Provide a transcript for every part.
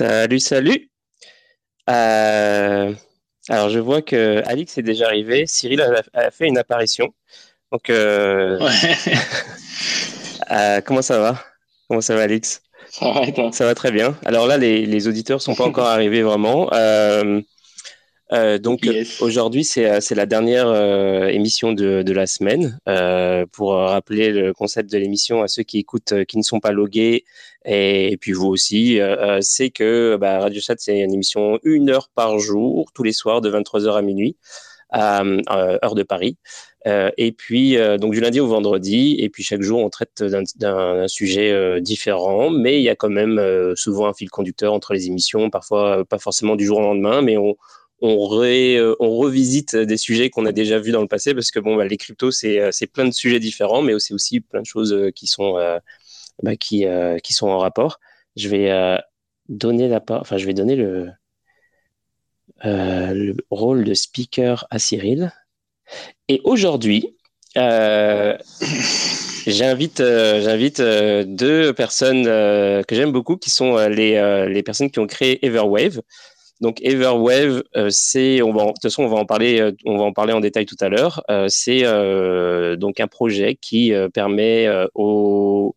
Salut, salut. Euh, alors, je vois que Alix est déjà arrivé. Cyril a, fait une apparition. Donc, euh, euh, comment ça va? Comment ça va, Alix? Ça va, toi? Ça va très bien. Alors là, les, les auditeurs sont pas encore arrivés vraiment. Donc aujourd'hui, c'est, la dernière émission de, de, la semaine. Pour rappeler le concept de l'émission à ceux qui écoutent, qui ne sont pas logués, et, puis vous aussi, c'est que bah, Radio Chat, c'est une émission une heure par jour, tous les soirs, de 23h à minuit, heure de Paris. et puis, donc du lundi au vendredi, et puis chaque jour, on traite d'un, sujet différent, mais il y a quand même souvent un fil conducteur entre les émissions, parfois pas forcément du jour au lendemain, mais on on, euh, on revisite des sujets qu'on a déjà vus dans le passé parce que bon, bah, les cryptos, euh, c'est plein de sujets différents, mais c'est aussi plein de choses euh, qui sont, bah, qui, qui sont en rapport. Je vais donner la enfin, je vais donner le, le rôle de speaker à Cyril. Et aujourd'hui, j'invite j'invite deux personnes que j'aime beaucoup, qui sont les, les personnes qui ont créé Everwave. Donc Everwave, euh, c'est, on va, de toute façon, on va en parler, euh, on va en parler en détail tout à l'heure. Euh, c'est donc un projet qui permet aux,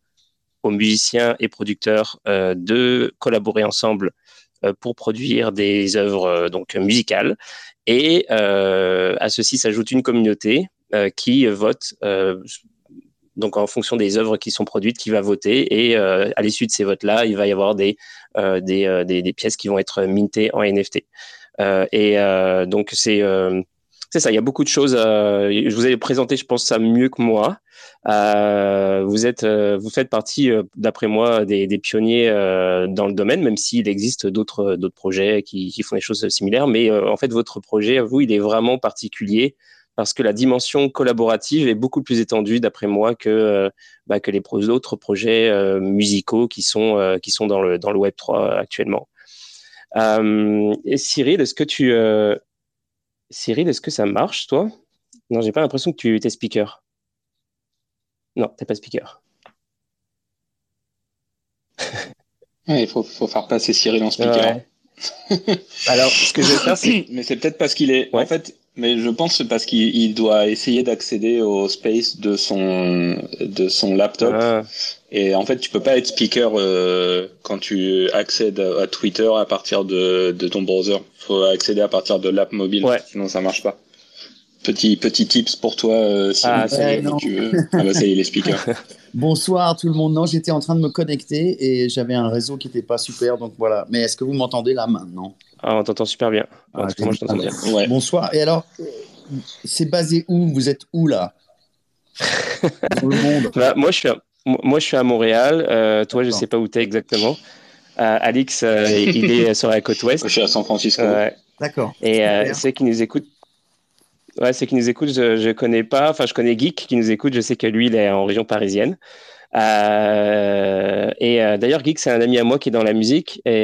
aux, musiciens et producteurs de collaborer ensemble pour produire des œuvres donc musicales. Et à ceci s'ajoute une communauté qui vote donc en fonction des œuvres qui sont produites, qui va voter. Et euh, à l'issue de ces votes-là, il va y avoir des, euh, euh, des, des, pièces qui vont être mintées en NFT. et donc c'est c'est ça, il y a beaucoup de choses. je vous ai présenté, je pense, ça mieux que moi. vous êtes, vous faites partie, d'après moi, des, pionniers dans le domaine, même s'il existe d'autres projets qui, font des choses similaires. Mais en fait, votre projet, vous, il est vraiment particulier parce que la dimension collaborative est beaucoup plus étendue, d'après moi, que, euh, bah, que les autres projets euh, musicaux qui sont, euh, qui sont dans, le, dans le Web 3 actuellement. Cyril, est-ce que tu. Cyril, est-ce que ça marche, toi? Non, j'ai pas l'impression que tu es speaker. Non, t'es pas speaker. il faut, faut, faire passer Cyril en speaker. Alors, ce que je vais faire, c'est. Mais c'est peut-être parce qu'il est. En fait, mais je pense que c'est parce qu'il doit essayer d'accéder au space de son de son laptop. Ah. Et en fait, tu peux pas être speaker euh, quand tu accèdes à Twitter à partir de, de ton browser. Faut accéder à partir de l'app mobile, sinon ça marche pas. Petit petit tips pour toi, euh, si ah, tu veux. Ah bah ça y est, les speakers. Bonsoir tout le monde. Non, j'étais en train de me connecter et j'avais un réseau qui était pas super, donc voilà. Mais est-ce que vous m'entendez là maintenant? Ah, on t'entend super bien. Ah, moi, je bien. Bonsoir. Et alors, c'est basé où? Vous êtes où là? Dans le monde. Bah, moi, je suis à, moi, je suis à Montréal. Euh, toi, je ne sais pas où tu es exactement. Euh, Alix, euh, il est sur la côte ouest. Je suis à San Francisco. D'accord. Et ceux qui nous écoutent, ouais, ceux qui nous écoutent, je ne connais pas. Enfin, je connais Geek qui nous écoute. Je sais que lui, il est en région parisienne. et d'ailleurs, Geek, c'est un ami à moi qui est dans la musique. Et,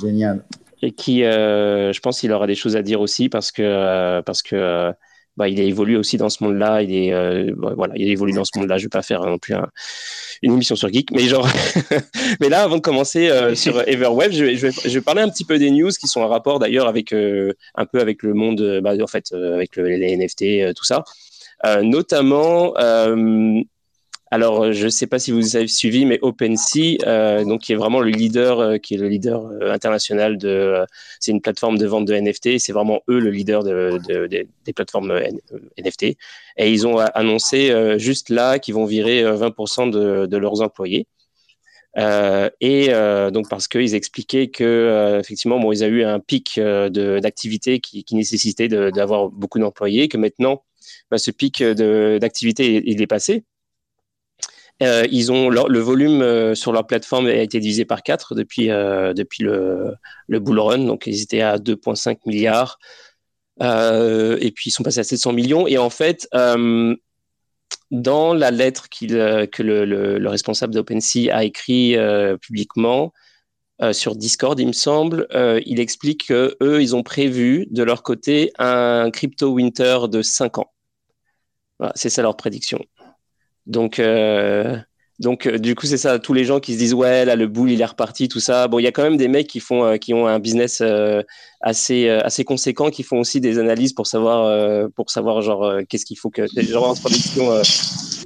Génial et qui, euh, je pense, qu'il aura des choses à dire aussi parce que euh, parce que euh, bah, il a évolué aussi dans ce monde-là. Il est bah, voilà, il évolue dans ce monde-là. Je vais pas faire non plus une émission sur Geek, mais genre, mais là, avant de commencer sur Everweb, je vais, je, vais, je vais, parler un petit peu des news qui sont en rapport d'ailleurs avec un peu avec le monde, bah, en fait, avec le, les NFT, tout ça, notamment. Alors, euh, je ne sais pas si vous avez suivi, mais OpenSea, euh, donc qui est vraiment le leader, euh, qui est le leader international de, c'est une plateforme de vente de NFT. C'est vraiment eux le leader des plateformes NFT. Et ils ont annoncé juste là qu'ils vont virer 20% de, leurs employés. et donc parce qu'ils expliquaient que effectivement, bon, ils ont eu un pic d'activité qui, nécessitait d'avoir beaucoup d'employés, que maintenant, bah, ce pic d'activité il est passé euh, ils ont le volume euh, sur leur plateforme a été divisé par 4 depuis, euh, depuis le, le bull run. Donc, ils étaient à 2,5 milliards. et puis, ils sont passés à 700 millions. Et en fait, dans la lettre que le, le, responsable d'OpenSea a écrit publiquement sur Discord, il me semble, il explique qu'eux, ils ont prévu de leur côté un crypto winter de 5 ans. C'est ça leur prédiction. Donc, euh, donc euh, du coup, c'est ça. Tous les gens qui se disent ouais, là le boule il est reparti, tout ça. Bon, il y a quand même des mecs qui font, euh, qui ont un business assez, assez conséquent, qui font aussi des analyses pour savoir, pour savoir genre qu'est-ce qu'il faut que, genre en production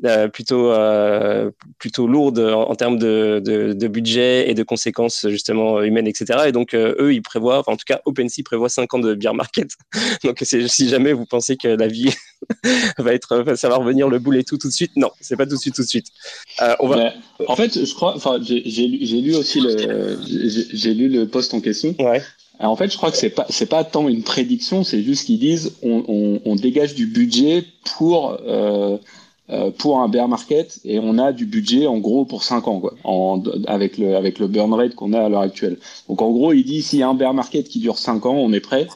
euh, plutôt, euh, plutôt lourde en, termes de, de, budget et de conséquences justement humaines, etc. Et donc, euh, eux, ils prévoient, en tout cas, OpenSea prévoit 5 ans de bear market. donc, si jamais vous pensez que la vie va être, ça va revenir le boule et tout tout de suite, non, c'est pas tout de suite, tout de suite. Va... en fait, je crois, enfin, j'ai lu aussi le, j'ai lu le post en question. Ouais. en fait, je crois que c'est pas c'est pas tant une prédiction, c'est juste qu'ils disent on, on, on, dégage du budget pour euh, euh, pour un bear market et on a du budget en gros pour 5 ans quoi, en, avec le avec le burn rate qu'on a à l'heure actuelle. Donc en gros, il dit s'il y a un bear market qui dure 5 ans, on est prêt.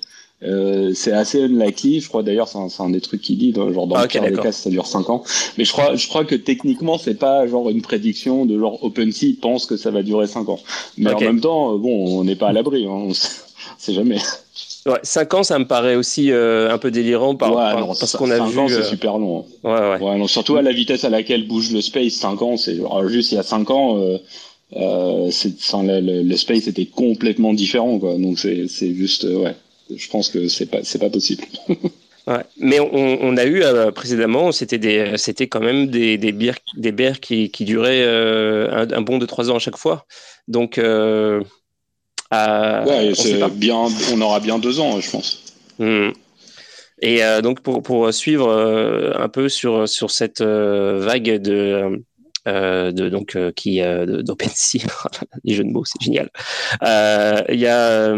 Euh, c'est assez unlikely. Je crois d'ailleurs, c'est un, un, des trucs qu'il dit, genre dans ah, le cas des cas, ça dure 5 ans. Mais je crois, je crois que techniquement, c'est pas genre une prédiction de genre OpenSea pense que ça va durer 5 ans. Mais en même temps, euh, bon, on n'est pas à l'abri, hein, on sait jamais. Ouais, 5 ans, ça me paraît aussi euh, un peu délirant par, ouais, non, parce qu'on a vu. 5 ans, c'est euh, super long. Hein. Ouais, ouais. ouais non, surtout à la vitesse à laquelle bouge le space, 5 ans, c'est juste il y a 5 ans, euh, euh, le, le, space était complètement différent, quoi. Donc c'est juste, ouais, je pense que c'est pas, c'est pas possible. Ouais. Mais on, on, a eu euh, précédemment, c'était des, c'était quand même des, des bières, des bières qui, qui duraient un, un, bon de 3 ans à chaque fois. Donc, euh, ouais, bien, on aura bien deux ans, je pense. Hmm. Et euh, donc pour, pour suivre euh, un peu sur sur cette vague de de donc qui d'OpenSea, les jeux de mots, c'est génial. Il y a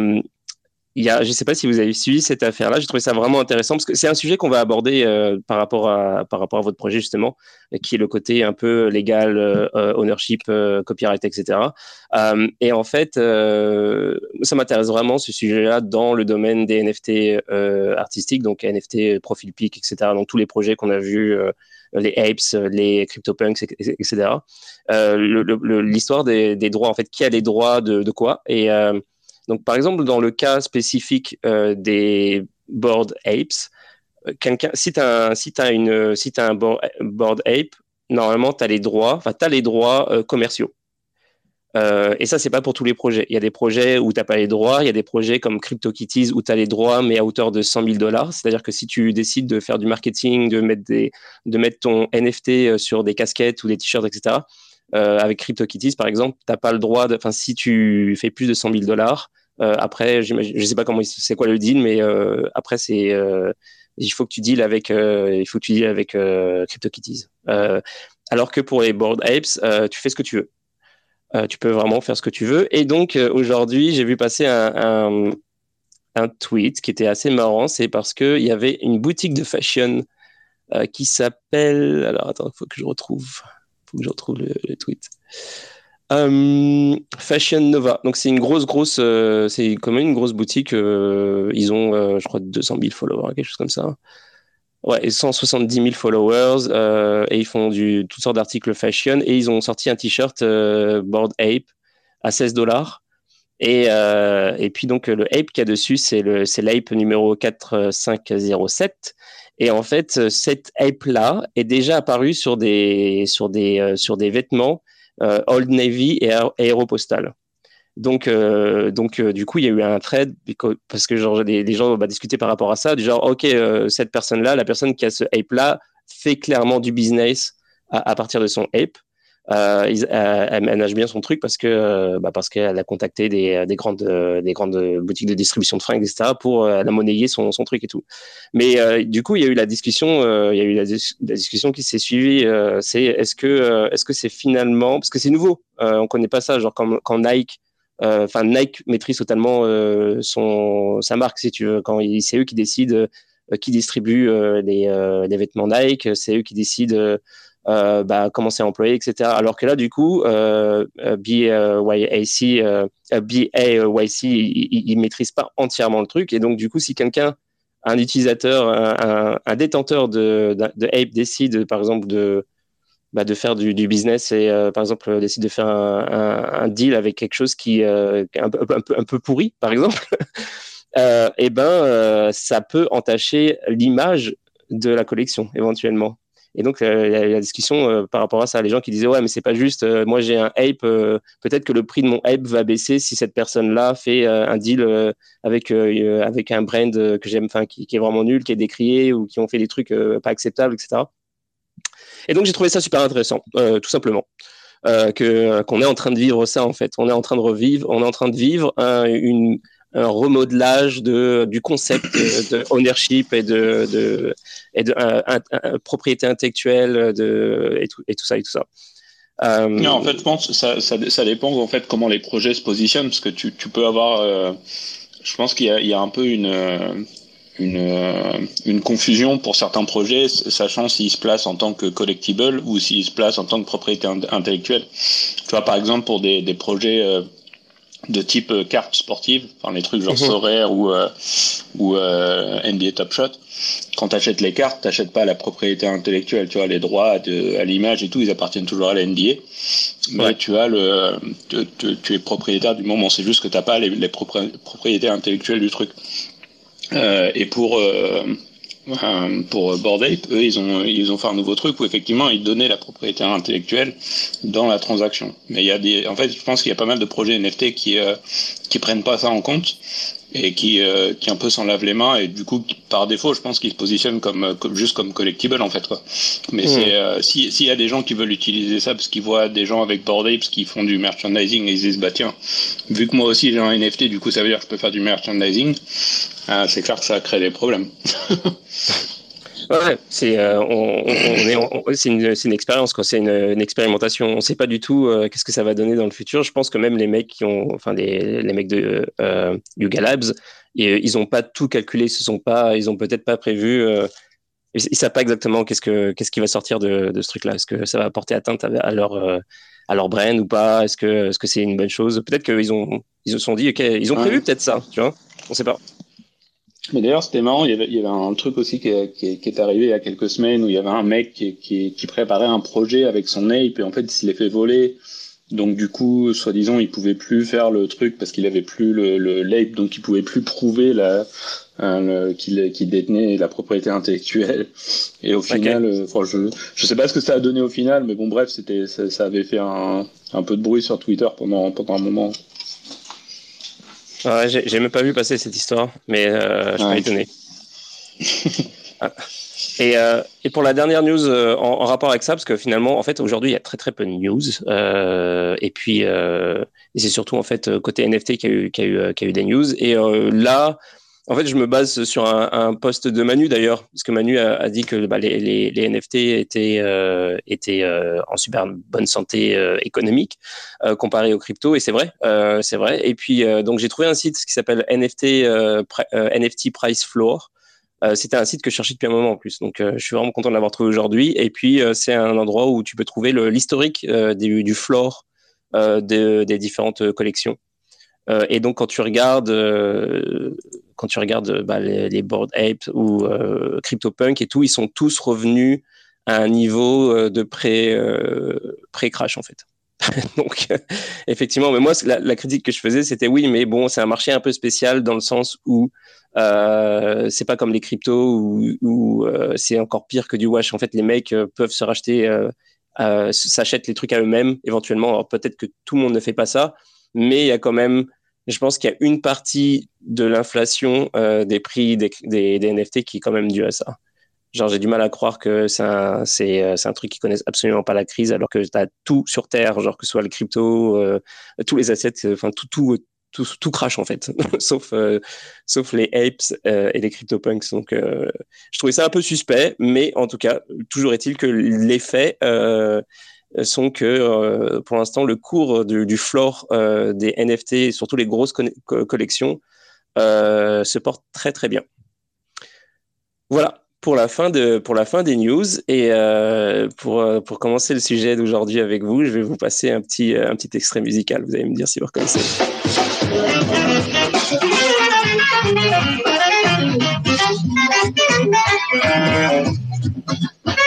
je ne sais pas si vous avez suivi cette affaire-là, j'ai trouvé ça vraiment intéressant parce que c'est un sujet qu'on va aborder euh, par, rapport à, votre projet justement, qui est le côté un peu légal, euh, ownership, euh, copyright, etc. et en fait, ça m'intéresse vraiment ce sujet-là dans le domaine des NFT artistiques, donc NFT, profil pic, etc. Donc tous les projets qu'on a vus les apes, les CryptoPunks, etc. L'histoire des, droits, en fait, qui a les droits de, de quoi Et donc, par exemple, dans le cas spécifique euh, des board apes, euh, quelqu'un, si tu as, si un board, ape, normalement, tu as les droits, les droits euh, commerciaux. et ça, c'est pas pour tous les projets. Il y a des projets où tu n'as pas les droits. Il y a des projets comme CryptoKitties où tu as les droits, mais à hauteur de 100 000 dollars. C'est-à-dire que si tu décides de faire du marketing, de mettre, des, de mettre ton NFT sur des casquettes ou des t-shirts, etc., avec CryptoKitties, par exemple, tu n'as pas le droit. Enfin, si tu fais plus de 100 000 dollars, euh, après, je ne sais pas comment c'est quoi le deal, mais euh, après c'est euh, il faut que tu deals avec il faut que tu deals avec CryptoKitties. alors que pour les board apes, tu fais ce que tu veux. tu peux vraiment faire ce que tu veux. Et donc aujourd'hui, j'ai vu passer un, un, tweet qui était assez marrant. C'est parce qu'il y avait une boutique de fashion qui s'appelle. Alors attends, il faut que je retrouve. Faut que je retrouve le tweet. Euh, Fashion Nova. Donc c'est une grosse, grosse, euh, c'est comme une grosse boutique. Euh, ils ont, je crois, 200 000 followers, quelque chose comme ça. Ouais, 170 000 followers et ils font du toutes sortes d'articles fashion et ils ont sorti un t-shirt Board Ape à 16 dollars. Et, et puis donc le ape qu'il y a dessus, c'est l'ape numéro 4507. Et en fait, cette ape là est déjà apparue sur des sur des sur des vêtements euh, Old Navy et Aéropostale. Donc, euh, donc euh, du coup, il y a eu un trade parce que genre, les, gens vont discuter par rapport à ça, du genre, ok, cette personne-là, la personne qui a ce hype-là, fait clairement du business à, partir de son ape. Euh, elle manage bien son truc parce que bah parce qu'elle a contacté des, des grandes des grandes boutiques de distribution de fringues etc pour la monnayer son, son truc et tout mais du coup il y a eu la discussion il y a eu la, discussion qui s'est suivie c'est est-ce que est-ce que c'est finalement parce que c'est nouveau on connaît pas ça genre quand, quand Nike euh, enfin, Nike maîtrise totalement euh, son sa marque, si tu veux. Quand c'est eux qui décident euh, qui distribue les, les, vêtements Nike, c'est eux qui décident bah, comment c'est employé, etc. Alors que là, du coup, BAYC, BAYC, il, ne maîtrise pas entièrement le truc. Et donc, du coup, si quelqu'un, un utilisateur, un, détenteur de, Ape décide, par exemple, de bah, faire du, business et euh, par exemple décide de faire un, deal avec quelque chose qui euh, est un, peu, pourri par exemple euh, eh ben euh, ça peut entacher l'image de la collection éventuellement et donc a la discussion par rapport à ça les gens qui disaient ouais mais c'est pas juste moi j'ai un ape peut-être que le prix de mon ape va baisser si cette personne là fait un deal avec avec un brand que j'aime enfin qui, est vraiment nul qui est décrié ou qui ont fait des trucs pas acceptables etc et donc j'ai trouvé ça super intéressant, euh, tout simplement. Euh, qu'on est en train de vivre ça en fait. On est en train de revivre, on est en train de vivre un, une, un remodelage de, du concept de, ownership et de, et de propriété intellectuelle de, et, tout, ça et tout ça. Euh... Non, en fait, je pense ça, ça, ça, dépend en fait comment les projets se positionnent parce que tu, tu peux avoir. Euh, je pense qu'il y, a un peu une une, euh, confusion pour certains projets, sachant s'ils se placent en tant que collectible ou s'ils se placent en tant que propriété intellectuelle. Tu vois, par exemple, pour des, des projets euh, de type euh, carte sportive, enfin les trucs genre mmh. Sorare ou, ou NBA Top Shot, quand tu achètes les cartes, tu pas la propriété intellectuelle, tu vois, les droits de, à l'image et tout, ils appartiennent toujours à la NBA. Mais tu as le, tu, tu, es propriétaire du moment, c'est juste que t'as pas les, les propriétés intellectuelles du truc. Euh, et pour euh, pour Bored Ape, eux, ils ont, ils ont fait un nouveau truc où effectivement, ils donnaient la propriété intellectuelle dans la transaction. Mais il y a des, en fait, je pense qu'il y a pas mal de projets NFT qui, euh, qui prennent pas ça en compte et qui, euh, qui un peu s'en lavent les mains et du coup par défaut je pense qu'ils se positionnent comme, comme, juste comme collectible en fait quoi. Mais c'est euh, si s'il y a des gens qui veulent utiliser ça parce qu'ils voient des gens avec Bored Apes qui font du merchandising et ils se disent bah tiens vu que moi aussi j'ai un NFT du coup ça veut dire que je peux faire du merchandising ah, c'est clair que ça crée des problèmes. Ouais, c'est euh, on, une, une, expérience, quoi. C'est une, une, expérimentation. On ne sait pas du tout euh, qu'est-ce que ça va donner dans le futur. Je pense que même les mecs qui ont, enfin les, les mecs de euh, Yuga Labs, et, ils n'ont pas tout calculé. Ils se sont pas, ils ont peut-être pas prévu. Euh, ils, ne savent pas exactement qu'est-ce que qu'est-ce qui va sortir de, de ce truc-là. Est-ce que ça va porter atteinte à, leur euh, à leur brand ou pas? Est-ce que est-ce que c'est une bonne chose? Peut-être qu'ils ont ils se sont dit, ok, ils ont prévu peut-être ça. Tu vois On ne sait pas. Mais d'ailleurs, c'était marrant, il y, avait, il y avait un truc aussi qui, qui, qui, est arrivé il y a quelques semaines où il y avait un mec qui, préparait un projet avec son ape et en fait, il se l'est fait voler. Donc du coup, soi-disant, il pouvait plus faire le truc parce qu'il avait plus le, le l'ape, donc il pouvait plus prouver la, euh, qu'il, qu'il détenait la propriété intellectuelle. Et au final, euh, je, je sais pas ce que ça a donné au final, mais bon, bref, c'était, ça, ça avait fait un, un peu de bruit sur Twitter pendant, pendant un moment. Ouais, j'ai même pas vu passer cette histoire, mais euh, je suis étonné. Ah. et, euh, et, pour la dernière news euh, en, en, rapport avec ça, parce que finalement, en fait, aujourd'hui, il y a très très peu de news. Et puis, c'est surtout en fait côté NFT qu'il y, a eu, qui a eu des news. Et là, en fait, je me base sur un, un post de Manu d'ailleurs, parce que Manu a, dit que bah, les, les, NFT étaient, euh, euh, en super bonne santé euh, économique comparé aux crypto, et c'est vrai, c'est vrai. Et puis donc j'ai trouvé un site qui s'appelle NFT Price Floor. C'était un site que je cherchais depuis un moment en plus, donc je suis vraiment content de l'avoir trouvé aujourd'hui. Et puis c'est un endroit où tu peux trouver l'historique du, floor des différentes collections. Euh, et donc, quand tu regardes, euh, quand tu regardes bah, les, Board Ape ou euh, CryptoPunk et tout, ils sont tous revenus à un niveau de pré, pré-crash, en fait. donc, effectivement, mais moi, la, critique que je faisais, c'était oui, mais bon, c'est un marché un peu spécial dans le sens où euh, c'est pas comme les cryptos où, où euh, c'est encore pire que du wash. En fait, les mecs peuvent se racheter, euh, s'achètent les trucs à eux-mêmes éventuellement. Alors peut-être que tout le monde ne fait pas ça, mais il y a quand même je pense qu'il y a une partie de l'inflation euh, des prix des, NFT qui est quand même due à ça. Genre, j'ai du mal à croire que c'est un, euh, truc qui connaissent absolument pas la crise, alors que tu as tout sur Terre, genre que ce soit le crypto, euh, tous les assets, enfin tout, tout, tout, tout crache en fait, sauf, sauf les apes et les CryptoPunks. Donc, je trouvais ça un peu suspect, mais en tout cas, toujours est-il que les faits sont que pour l'instant, le cours du, du floor des NFT, surtout les grosses collections, se porte très très bien. Voilà, pour la fin de pour la fin des news et euh, pour euh, pour commencer le sujet d'aujourd'hui avec vous, je vais vous passer un petit un petit extrait musical. Vous allez me dire si vous reconnaissez.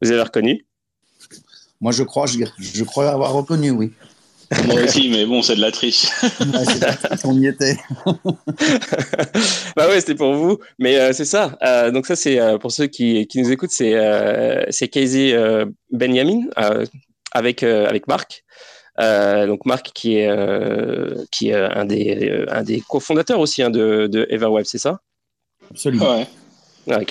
Vous avez reconnu? Moi, je crois, je, je crois avoir reconnu, oui. Moi aussi, mais bon, c'est de la triche. on y était. bah ouais, c'était pour vous. Mais euh, c'est ça. Euh, donc ça, c'est euh, pour ceux qui, qui nous écoutent, c'est c'est Casey Benjamin avec avec Marc. donc Marc qui est qui est un des un des cofondateurs aussi hein, de, de Everweb, c'est ça? Absolument. Ouais.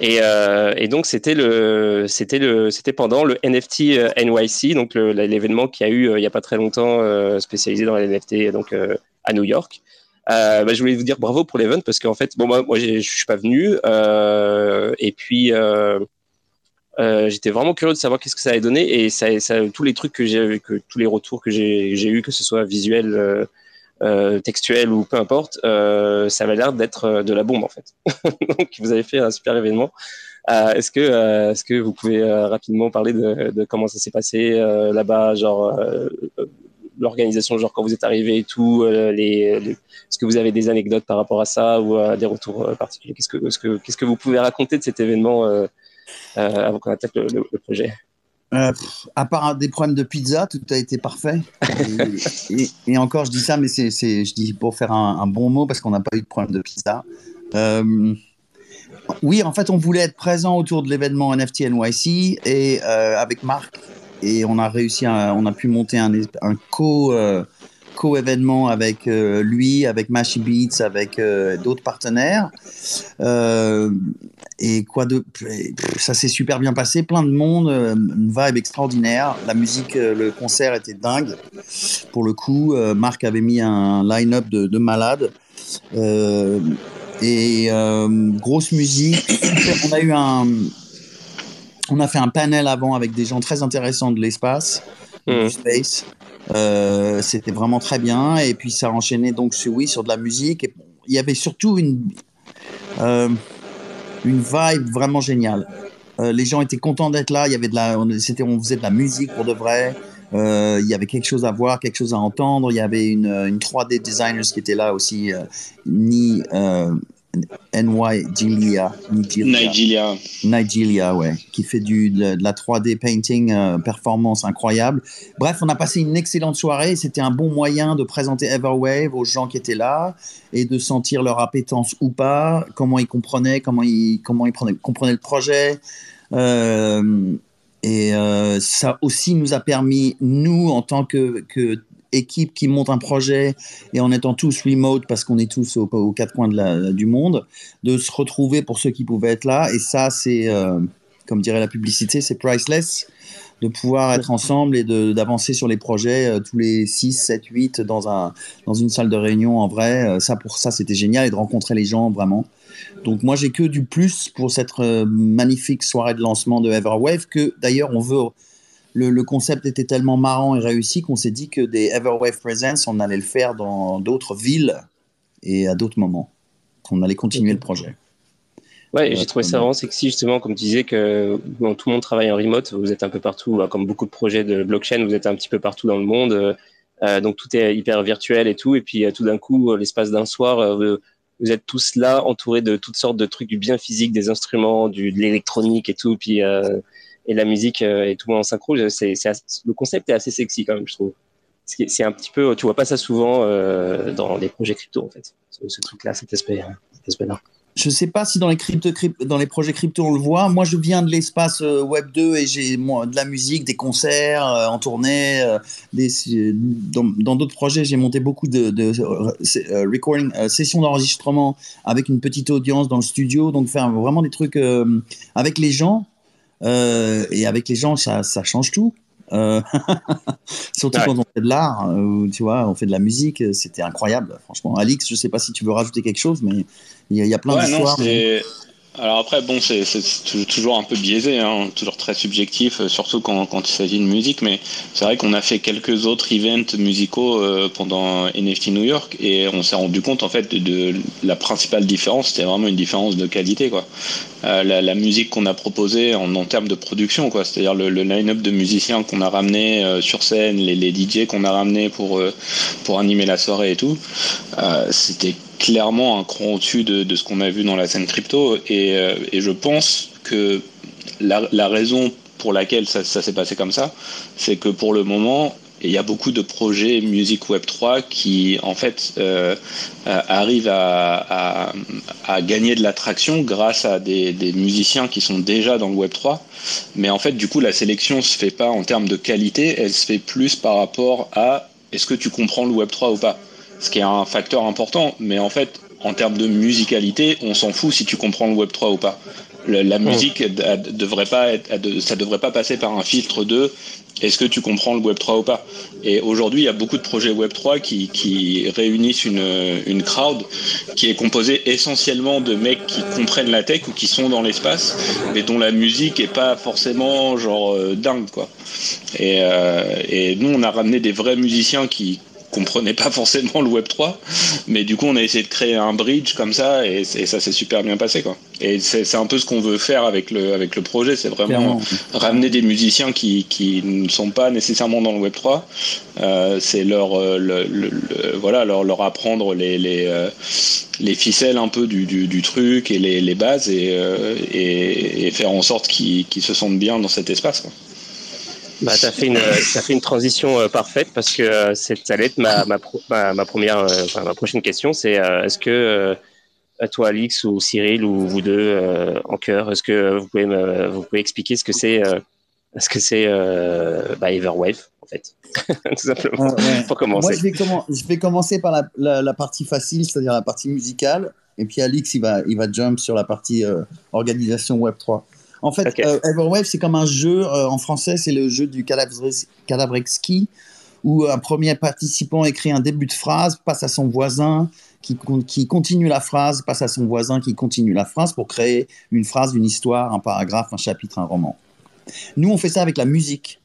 Et, euh, et, donc c'était le, c'était le, c'était pendant le NFT euh, NYC, donc l'événement qui a eu euh, il y a pas très longtemps euh, spécialisé dans les NFT, donc euh, à New York. Euh, bah, je voulais vous dire bravo pour l'event parce qu'en fait, bon moi, moi je suis pas venu et puis j'étais vraiment curieux de savoir qu'est-ce que ça allait donner et ça, ça tous les trucs que j'ai, que tous les retours que j'ai, j'ai eu, que ce soit visuel euh, textuel ou peu importe, euh, ça avait l'air d'être euh, de la bombe en fait. Donc vous avez fait un super événement. Est-ce que est-ce que vous pouvez rapidement parler de, comment ça s'est passé là-bas, genre l'organisation, genre quand vous êtes arrivé et tout, les, est-ce que vous avez des anecdotes par rapport à ça ou des retours particuliers? Qu'est-ce que qu'est-ce que qu'est-ce que vous pouvez raconter de cet événement avant qu'on attaque le projet? Euh, à part des problèmes de pizza, tout a été parfait. Et, encore, je dis ça, mais c'est, je dis pour faire un, bon mot parce qu'on n'a pas eu de problème de pizza. Euh, oui, en fait, on voulait être présent autour de l'événement NFT NYC et euh, avec Marc, et on a réussi, on a pu monter un, un co co-événement avec lui, avec Mashi Beats, avec d'autres partenaires. Et quoi de ça s'est super bien passé, plein de monde, euh, une vibe extraordinaire. La musique, euh, le concert était dingue. Pour le coup, euh, Marc avait mis un line-up de, de malades. et grosse musique. on a eu un, on a fait un panel avant avec des gens très intéressants de l'espace, du mmh. space. C'était vraiment très bien. Et puis ça a enchaîné donc sur oui sur de la musique. Et il y avait surtout une une vibe vraiment géniale. Euh, les gens étaient contents d'être là. Il y avait de la, on, on faisait de la musique pour de vrai. Euh, il y avait quelque chose à voir, quelque chose à entendre. Il y avait une, une 3D designers qui était là aussi, euh, ni Gilia, Nigeria. Nigeria, ouais, qui fait du, de, la 3D painting, euh, performance incroyable. Bref, on a passé une excellente soirée. C'était un bon moyen de présenter Everwave aux gens qui étaient là et de sentir leur appétence ou pas, comment ils comprenaient, comment ils, comment ils prenaient, comprenaient le projet. Euh, et euh, ça aussi nous a permis, nous, en tant que, que équipe qui monte un projet et en étant tous remote parce qu'on est tous aux, quatre coins de la, du monde, de se retrouver pour ceux qui pouvaient être là. Et ça, c'est, euh, comme dirait la publicité, c'est priceless de pouvoir être ensemble et d'avancer sur les projets euh, tous les 6, 7, 8 dans, un, dans une salle de réunion en vrai. Euh, ça, pour ça, c'était génial et de rencontrer les gens vraiment. Donc moi, j'ai que du plus pour cette magnifique soirée de lancement de Everwave que d'ailleurs, on veut le, concept était tellement marrant et réussi qu'on s'est dit que des Everwave Presents, on allait le faire dans d'autres villes et à d'autres moments. On allait continuer le projet. Ouais, j'ai trouvé ça vraiment sexy justement, comme tu disais que tout le monde travaille en remote, vous êtes un peu partout, comme beaucoup de projets de blockchain, vous êtes un petit peu partout dans le monde, euh, donc tout est hyper virtuel et tout, et puis euh, tout d'un coup, l'espace d'un soir, euh, vous êtes tous là, entourés de toutes sortes de trucs, du bien physique, des instruments, du, de l'électronique et tout, puis et la musique euh, et tout en synchro. C'est, le concept est assez sexy quand même, je trouve. C'est un petit peu, tu vois pas ça souvent euh, dans les projets crypto en fait, ce, truc-là, cet aspect, cet aspect-là. je sais pas si dans les, crypto, dans les projets crypto on le voit. Moi, je viens de l'espace euh, Web 2 et j'ai de la musique, des concerts euh, en tournée. Euh, dans d'autres projets, j'ai monté beaucoup de, recording, sessions d'enregistrement avec une petite audience dans le studio. Donc, faire vraiment des trucs avec les gens. Et avec les gens, ça, ça change tout. surtout quand on fait de l'art, tu vois, on fait de la musique, c'était incroyable, franchement. Alix, je sais pas si tu veux rajouter quelque chose, mais il y, a plein d'histoires. Alors après, bon, c'est toujours un peu biaisé, hein, toujours très subjectif, euh, surtout quand, il s'agit de musique, mais c'est vrai qu'on a fait quelques autres events musicaux euh, pendant NFT New York et on s'est rendu compte en fait de, la principale différence, c'était vraiment une différence de qualité, quoi. Euh, la, musique qu'on a proposée en, en, termes de production, quoi, c'est-à-dire le, line-up de musiciens qu'on a ramené sur scène, les, les DJ qu'on a ramené pour, pour animer la soirée et tout, c'était clairement un cran au-dessus de, ce qu'on a vu dans la scène crypto. Et, euh, je pense que la, raison pour laquelle ça, s'est passé comme ça, c'est que pour le moment, il y a beaucoup de projets musique Web 3 qui en fait euh, arrivent à, gagner de l'attraction grâce à des, des, musiciens qui sont déjà dans le Web 3. Mais en fait, du coup, la sélection se fait pas en termes de qualité, elle se fait plus par rapport à est-ce que tu comprends le Web 3 ou pas ce qui est un facteur important. Mais en fait, en termes de musicalité, on s'en fout si tu comprends le Web 3 ou pas. la musique, devrait pas être, ça devrait pas passer par un filtre de est-ce que tu comprends le Web 3 ou pas. Et aujourd'hui, il y a beaucoup de projets Web 3 qui, réunissent une, une crowd qui est composée essentiellement de mecs qui comprennent la tech ou qui sont dans l'espace, mais dont la musique est pas forcément genre euh, dingue quoi. Et, euh, et nous, on a ramené des vrais musiciens qui comprenait pas forcément le Web 3, mais du coup on a essayé de créer un bridge comme ça et, ça s'est super bien passé quoi. Et c'est un peu ce qu'on veut faire avec le avec le projet, c'est vraiment ramener des musiciens qui, qui ne sont pas nécessairement dans le Web 3, euh, c'est leur euh, le, voilà leur leur apprendre les les, euh, les ficelles un peu du, du, truc et les, les bases et, et, faire en sorte qu'ils se sentent bien dans cet espace. Quoi. Bah, tu as, fait une, as fait une transition euh, parfaite parce que euh, ça allait être ma, ma, ma, première, euh, enfin, ma prochaine question. C'est est-ce que toi, Alix ou Cyril ou vous deux en cœur, est-ce que vous pouvez, me, vous pouvez expliquer ce que c'est ce que c'est bah, Everwave en fait? Tout simplement, pour commencer. Moi, je vais, je vais commencer par la, la, partie facile, c'est-à-dire la partie musicale. Et puis Alix, il va, il va jump sur la partie organisation Web3. En fait, euh, Everwave, c'est comme un jeu, euh, en français, c'est le jeu du Cadavrexki, où un premier participant écrit un début de phrase, passe à son voisin, qui, qui, continue la phrase, passe à son voisin, qui continue la phrase pour créer une phrase, une histoire, un paragraphe, un chapitre, un roman. Nous, on fait ça avec la musique.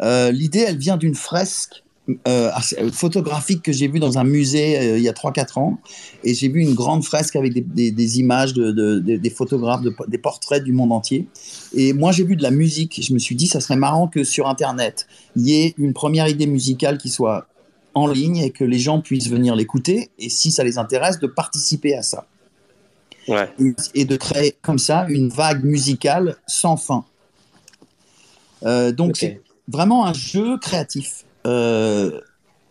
Euh, l'idée, elle vient d'une fresque euh, euh, photographique que j'ai vu dans un musée euh, il y a 3-4 ans. Et j'ai vu une grande fresque avec des, images de, des photographes, des portraits du monde entier. Et moi, j'ai vu de la musique. Je me suis dit, ça serait marrant que sur Internet, il y ait une première idée musicale qui soit en ligne et que les gens puissent venir l'écouter. Et si ça les intéresse, de participer à ça. Et, de créer comme ça une vague musicale sans fin. donc, c'est vraiment un jeu créatif. Euh,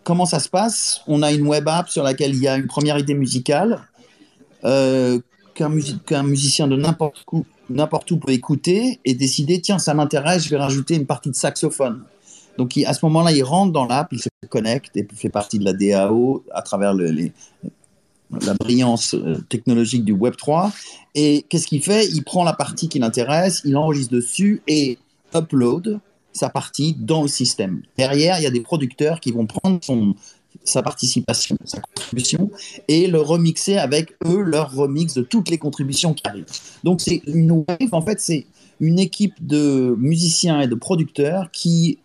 comment ça se passe? On a une web app sur laquelle il y a une première idée musicale euh, qu'un musicien de n'importe où, peut écouter et décider tiens, ça m'intéresse, je vais rajouter une partie de saxophone. Donc à ce moment-là, il rentre dans l'app, il se connecte et fait partie de la DAO à travers la brillance euh, technologique du Web 3. Et qu'est-ce qu'il fait? Il prend la partie qui l'intéresse, il enregistre dessus et upload sa partie dans le système. Derrière, il y a des producteurs qui vont prendre son, sa participation, sa contribution, et le remixer avec eux, leur remix de toutes les contributions qui arrivent. Donc, c'est une en fait, c'est une équipe de musiciens et de producteurs qui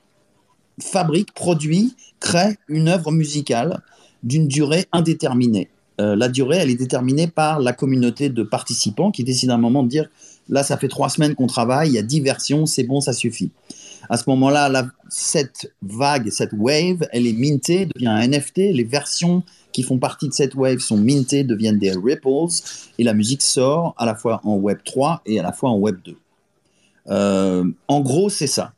fabrique, produit, crée une œuvre musicale d'une durée indéterminée. Euh, la durée, elle est déterminée par la communauté de participants qui décide à un moment de dire là, ça fait trois semaines qu'on travaille, il y a dix versions, c'est bon, ça suffit. À ce moment-là, cette vague, cette wave, elle est mintée, devient un NFT. Les versions qui font partie de cette wave sont mintées, deviennent des ripples, et la musique sort à la fois en Web 3 et à la fois en Web 2. Euh, en gros, c'est ça.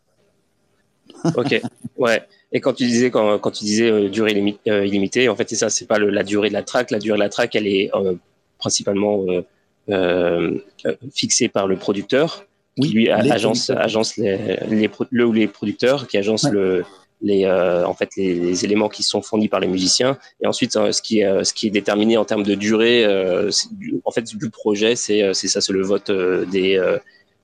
ok, ouais. Et quand tu disais quand, tu disais euh, durée euh, illimitée, en fait c'est ça, c'est pas la durée de la track. La durée de la track, elle est principalement fixé par le producteur, oui, lui agence, agence les, le ou les producteurs, qui agence le, les, en fait, les, éléments qui sont fournis par les musiciens. Et ensuite, ce qui est, ce qui est déterminé en termes de durée, en fait, du projet, c'est ça, c'est le vote des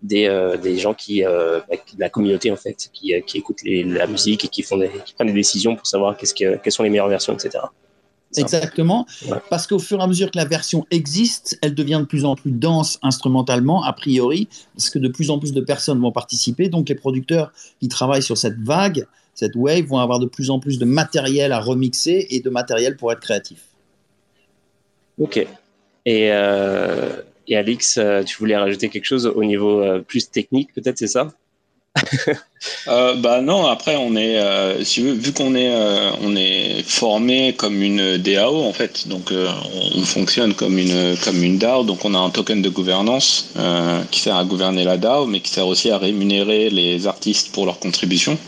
des, euh, des gens qui, euh, bah, de la communauté en fait, qui, euh, qui écoutent la musique et qui font des, qui prennent des décisions pour savoir qu'est-ce que, quelles sont les meilleures versions, etc. Exactement, parce qu'au fur et à mesure que la version existe, elle devient de plus en plus dense instrumentalement, a priori, parce que de plus en plus de personnes vont participer. Donc les producteurs qui travaillent sur cette vague, cette wave, vont avoir de plus en plus de matériel à remixer et de matériel pour être créatif. Ok. Et euh, et Alix, euh, tu voulais rajouter quelque chose au niveau euh, plus technique, peut-être, c'est ça? Euh, bah non, après on est, euh, si, vu qu'on est, euh, on est formé comme une DAO en fait, donc euh, on, fonctionne comme une, comme une DAO, donc on a un token de gouvernance qui sert à gouverner la DAO, mais qui sert aussi à rémunérer les artistes pour leurs contributions.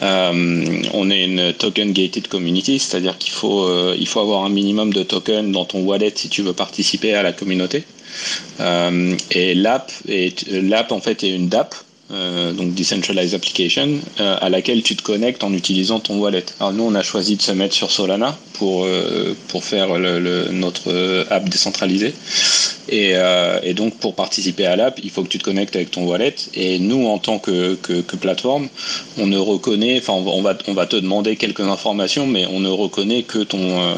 on est une token gated community, c'est-à-dire qu'il faut, il faut avoir un minimum de tokens dans ton wallet si tu veux participer à la communauté. et l'app, est, l'app en fait est une DApp. Euh, donc Decentralized Application, euh, à laquelle tu te connectes en utilisant ton wallet. Alors nous, on a choisi de se mettre sur Solana pour, euh, pour faire notre app décentralisée. Et, donc, pour participer à l'app, il faut que tu te connectes avec ton wallet. Et nous, en tant que, que, plateforme, on ne reconnaît, enfin, on va, on va te demander quelques informations, mais on ne reconnaît que ton,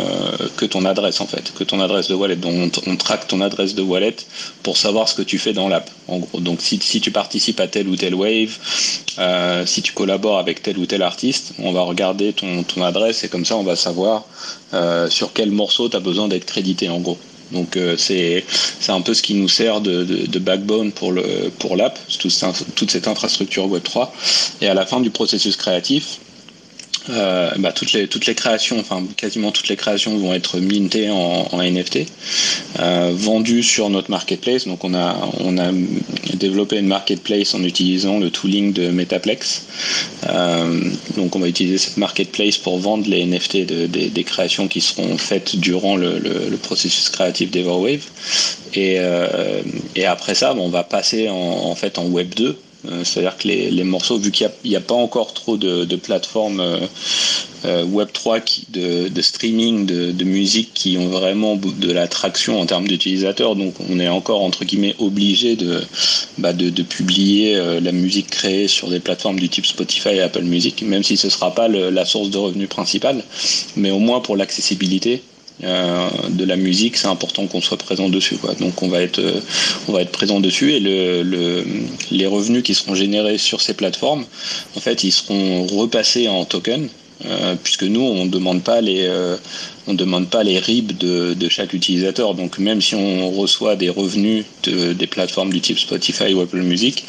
que ton adresse, en fait, que ton adresse de wallet. Donc, on, on traque ton adresse de wallet pour savoir ce que tu fais dans l'app, en gros. Donc, si, si tu participes à tel ou tel wave, euh, si tu collabores avec tel ou tel artiste, on va regarder ton, adresse et comme ça on va savoir euh, sur quel morceau tu as besoin d'être crédité en gros. Donc euh, c'est un peu ce qui nous sert de, backbone pour l'app, toute cette infrastructure Web 3. Et à la fin du processus créatif, euh, bah, toutes les toutes les créations, enfin quasiment toutes les créations vont être mintées en, en NFT, euh, vendues sur notre marketplace. Donc on a on a développé une marketplace en utilisant le tooling de Metaplex. Euh, donc on va utiliser cette marketplace pour vendre les NFT de, des créations qui seront faites durant le, le, le processus créatif d'Everwave. Et, euh, et après ça, on va passer en, en fait en Web 2 euh, c'est-à-dire que les, les, morceaux, vu qu'il n'y a, a, pas encore trop de, de plateformes euh, euh Web3 qui, de, de, streaming de, de, musique qui ont vraiment de l'attraction en termes d'utilisateurs, donc on est encore entre guillemets obligé de, bah de, publier euh, la musique créée sur des plateformes du type Spotify et Apple Music, même si ce ne sera pas le, la source de revenus principale, mais au moins pour l'accessibilité, euh, de la musique, c'est important qu'on soit présent dessus. Quoi. Donc on va être, euh, on va être présent dessus et le, le, les revenus qui seront générés sur ces plateformes, en fait, ils seront repassés en token. Euh, puisque nous on demande pas les on demande pas les RIB de, chaque utilisateur donc même si on reçoit des revenus de, des plateformes du type Spotify ou Apple Music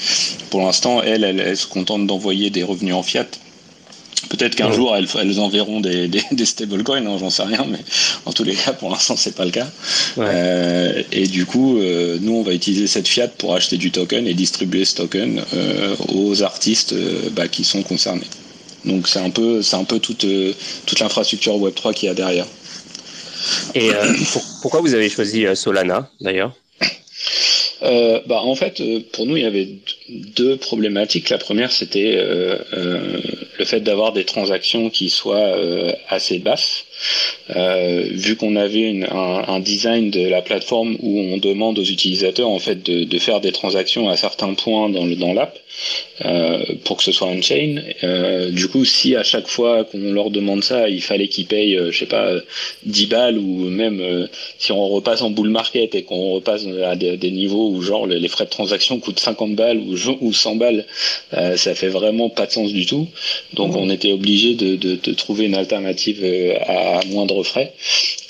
pour l'instant elles, elles, elles se contentent d'envoyer des revenus en fiat Peut-être qu'un jour elles, elles, enverront des, des, des stablecoins, hein, j'en sais rien, mais en tous les cas, pour l'instant, c'est pas le cas. Ouais. Euh, et du coup, euh, nous, on va utiliser cette fiat pour acheter du token et distribuer ce token euh, aux artistes bah, qui sont concernés. Donc c'est un peu, c'est un peu toute, toute l'infrastructure Web 3 qu'il y a derrière. Et pour, pourquoi vous avez choisi Solana d'ailleurs? Euh, bah, En fait, euh, pour nous, il y avait deux problématiques. La première, c'était euh, euh, le fait d'avoir des transactions qui soient euh, assez basses. Euh, vu qu'on avait une, un, un, design de la plateforme où on demande aux utilisateurs en fait de, de faire des transactions à certains points dans le dans l'app euh, pour que ce soit on-chain. Euh, du coup, si à chaque fois qu'on leur demande ça, il fallait qu'ils payent, je sais pas, 10 balles ou même si on repasse en bull market et qu'on repasse à des, des, niveaux où genre les, frais de transaction coûtent 50 balles ou, ou 100 balles, ça fait vraiment pas de sens du tout. Donc on était obligé de, de, de trouver une alternative à moindre frais.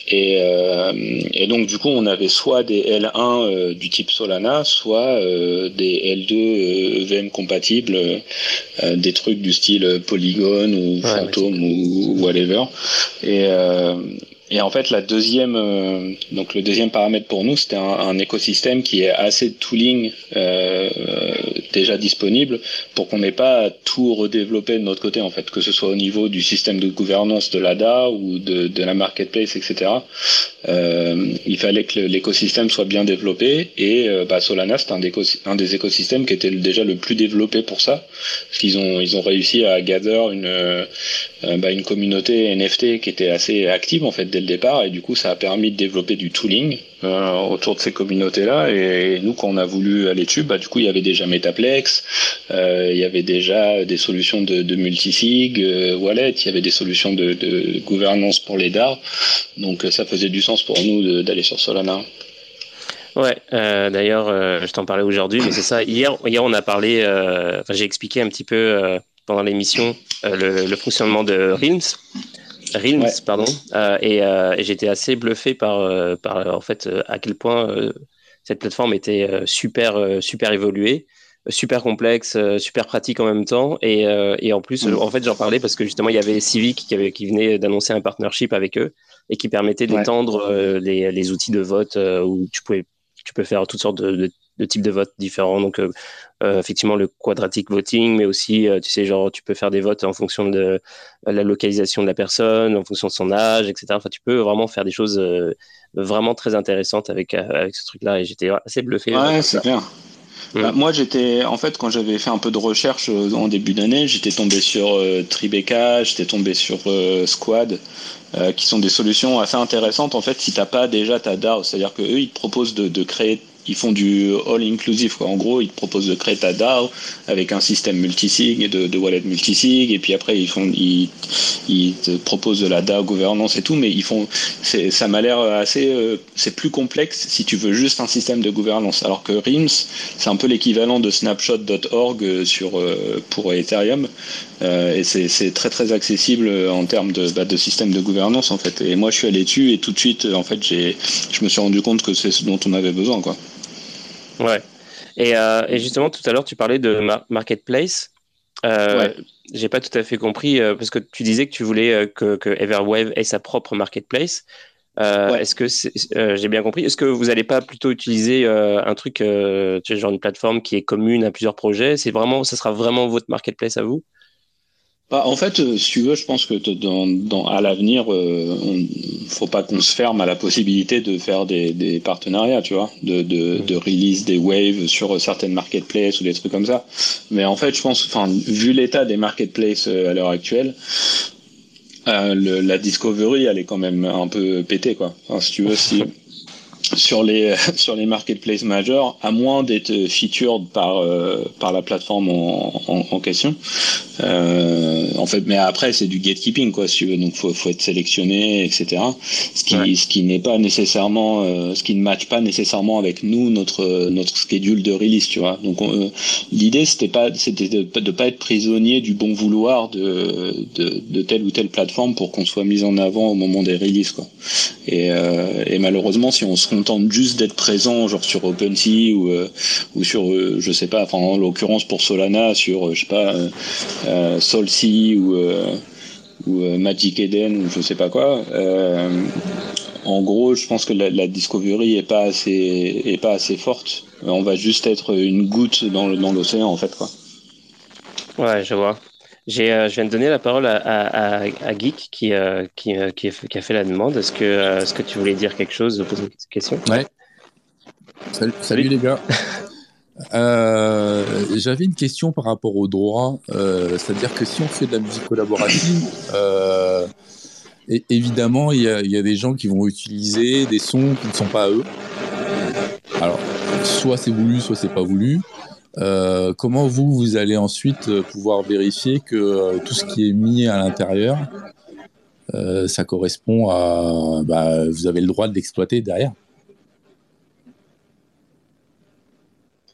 Et, euh, et, donc du coup on avait soit des L1 euh, du type Solana, soit euh, des L2 EVM compatibles, des trucs du style Polygon ou ouais, Phantom ou, whatever. Et, Et en fait, la deuxième, euh, donc le deuxième paramètre pour nous, c'était un, écosystème qui est assez de tooling euh, déjà disponible pour qu'on n'ait pas à tout redévelopper de notre côté, en fait, que ce soit au niveau du système de gouvernance de l'ADA ou de, de, la marketplace, etc. Euh, il fallait que l'écosystème soit bien développé et euh, bah, Solana, c'est un, un, des écosystèmes qui était déjà le plus développé pour ça, parce qu'ils ont, ils ont réussi à gather une, bah, une communauté NFT qui était assez active en fait dès le départ et du coup ça a permis de développer du tooling euh, autour de ces communautés-là. Et nous, quand on a voulu aller dessus, bah, du coup, il y avait déjà Metaplex, euh, il y avait déjà des solutions de, de multisig, euh, wallet, il y avait des solutions de, gouvernance pour les DAR. Donc ça faisait du sens pour nous d'aller sur Solana. Ouais, euh, d'ailleurs, euh, je t'en parlais aujourd'hui, mais c'est ça. Hier, hier, on a parlé, euh, j'ai expliqué un petit peu pendant l'émission le, le, fonctionnement de Realms. Realms, pardon. Euh, euh, et, j'étais assez bluffé par, euh, par en fait, à quel point cette plateforme était super, super évoluée super complexe, super pratique en même temps. Et, et en plus, en fait, j'en parlais parce que justement, il y avait Civic qui, avait, qui venait d'annoncer un partnership avec eux et qui permettait d'étendre les, les, outils de vote où tu, pouvais, tu peux faire toutes sortes de, de types de votes différents. Donc, euh, euh, effectivement, le quadratic voting, mais aussi, euh, tu sais, genre, tu peux faire des votes en fonction de la localisation de la personne, en fonction de son âge, etc. Enfin, tu peux vraiment faire des choses vraiment très intéressantes avec, avec ce truc-là. Et j'étais assez bluffé. Ouais, c'est clair. Mm. Bah, moi, j'étais, en fait, quand j'avais fait un peu de recherche en début d'année, j'étais tombé sur Tribeca, j'étais tombé sur Squad, qui sont des solutions assez intéressantes, en fait, si t'as pas déjà ta DAO. C'est-à-dire qu'eux, ils te proposent de, de créer ils font du all inclusive quoi. En gros, ils te proposent de créer ta DAO avec un système multisig et de, wallet multisig et puis après ils te proposent de la DAO gouvernance et tout mais ils font ça m'a l'air assez euh, c'est plus complexe si tu veux juste un système de gouvernance alors que RIMS c'est un peu l'équivalent de snapshot.org euh, sur euh, pour Ethereum et c'est très très accessible en termes de, bah, de système de gouvernance en fait et moi je suis allé dessus et tout de suite en fait j'ai je me suis rendu compte que c'est ce dont on avait besoin quoi. Ouais. Et, euh, et, justement, tout à l'heure, tu parlais de marketplace. Euh, J'ai pas tout à fait compris euh, parce que tu disais que tu voulais euh, que, que Everwave ait sa propre marketplace. Euh, Est-ce que j'ai bien compris? Est-ce que vous n'allez pas plutôt utiliser un truc, genre une plateforme qui est commune à plusieurs projets? C'est vraiment, ça sera vraiment votre marketplace à vous? Bah, en fait, euh, si tu veux, je pense que dans, dans, à l'avenir, euh, ne faut pas qu'on se ferme à la possibilité de faire des, des partenariats, tu vois, de, de, de, release des waves sur certaines marketplaces ou des trucs comme ça. Mais en fait, je pense, enfin, vu l'état des marketplaces euh, à l'heure actuelle, euh, le, la discovery, elle est quand même un peu pétée, quoi. Enfin, si tu veux, si sur les sur les marketplaces majeurs, à moins d'être featured par euh, par la plateforme en, en, en question. Euh, en fait, mais après c'est du gatekeeping quoi, si tu veux. Donc faut faut être sélectionné, etc. Ce qui ce qui n'est pas nécessairement euh, ce qui ne matche pas nécessairement avec nous notre notre schedule de release, tu vois. Donc euh, l'idée c'était pas c'était de, de pas être prisonnier du bon vouloir de de, de telle ou telle plateforme pour qu'on soit mis en avant au moment des releases quoi. Et, et malheureusement si on se contente juste d'être présent genre sur OpenSea ou euh, ou sur euh, je sais pas enfin en l'occurrence pour Solana sur euh, je sais pas euh, SolSea ou Magic Eden ou je sais pas quoi en gros, je pense que la, discovery est pas assez est pas assez forte. On va juste être une goutte dans dans l'océan en fait quoi. Ouais, je vois. J'ai, euh, je viens de donner la parole à, à, à Geek qui, euh, qui, euh, qui, a fait la demande. Est-ce que, est-ce que tu voulais dire quelque chose, poser une question? Ouais. Salut, salut, les gars. Euh, j'avais une question par rapport au droit, euh, c'est-à-dire que si on fait de la musique collaborative, euh, et, évidemment, il y a, y a, des gens qui vont utiliser des sons qui ne sont pas à eux. Alors, soit c'est voulu, soit c'est pas voulu. Euh, comment vous, vous allez ensuite euh, pouvoir vérifier que euh, tout ce qui est mis à l'intérieur, ça correspond à... Bah, vous avez le droit de l'exploiter derrière?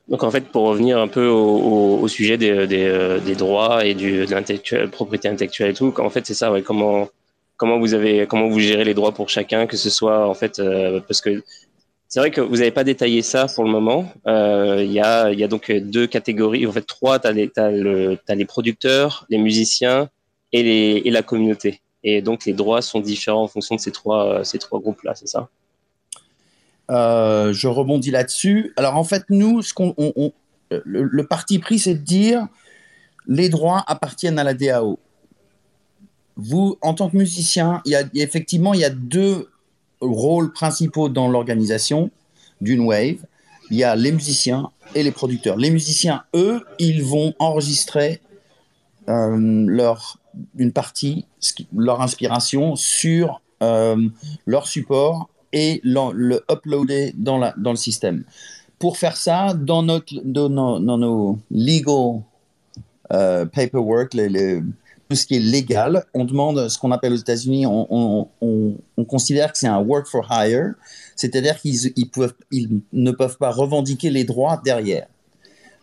Donc en fait, pour revenir un peu au, sujet des, droits et de l'intellectuel, propriété intellectuelle et tout, en fait c'est ça, comment comment vous avez comment vous gérez les droits pour chacun, que ce soit en fait parce que c'est vrai que vous n'avez pas détaillé ça pour le moment. Euh, il y, a, donc deux catégories, en fait trois. Tu as, les producteurs, les musiciens et, la communauté. Et donc les droits sont différents en fonction de ces trois, groupes-là, c'est ça? Je rebondis là-dessus. Alors en fait, nous, le, parti pris, c'est de dire les droits appartiennent à la DAO. Vous, en tant que musicien, effectivement, il y a deux rôles principaux dans l'organisation d'une wave. Il y a les musiciens et les producteurs. Les musiciens, eux, ils vont enregistrer euh, leur, une partie, leur inspiration sur euh, leur support et le uploader dans, la, dans le système. Pour faire ça, dans, notre, dans, nos, legal euh, paperwork, les, ce qui est légal, on demande ce qu'on appelle aux États-Unis, on, on, considère que c'est un work for hire, c'est-à-dire qu'ils ils peuvent, ils ne peuvent pas revendiquer les droits derrière.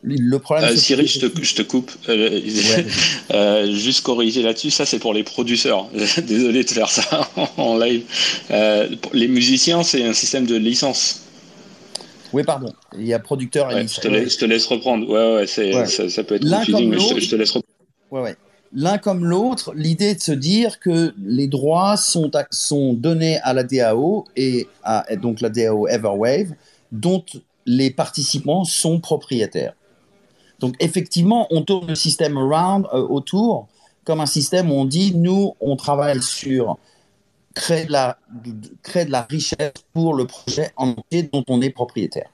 Le problème, euh, Cyril, je te, je te, coupe. Euh, euh, juste corriger là-dessus, ça c'est pour les producteurs. Désolé de faire ça en live. les musiciens, c'est un système de licence. Oui, pardon. Il y a producteur et licence. Je te, laisse, je te, laisse, reprendre. Ouais, ouais, ça, ça, peut être confusing, mais je te, laisse reprendre. Ouais, ouais l'un comme l'autre, l'idée de se dire que les droits sont, donnés à la DAO et donc la DAO Everwave, dont les participants sont propriétaires. Donc effectivement, on tourne le système euh, autour comme un système où on dit nous, on travaille sur créer de la, richesse pour le projet entier dont on est propriétaire.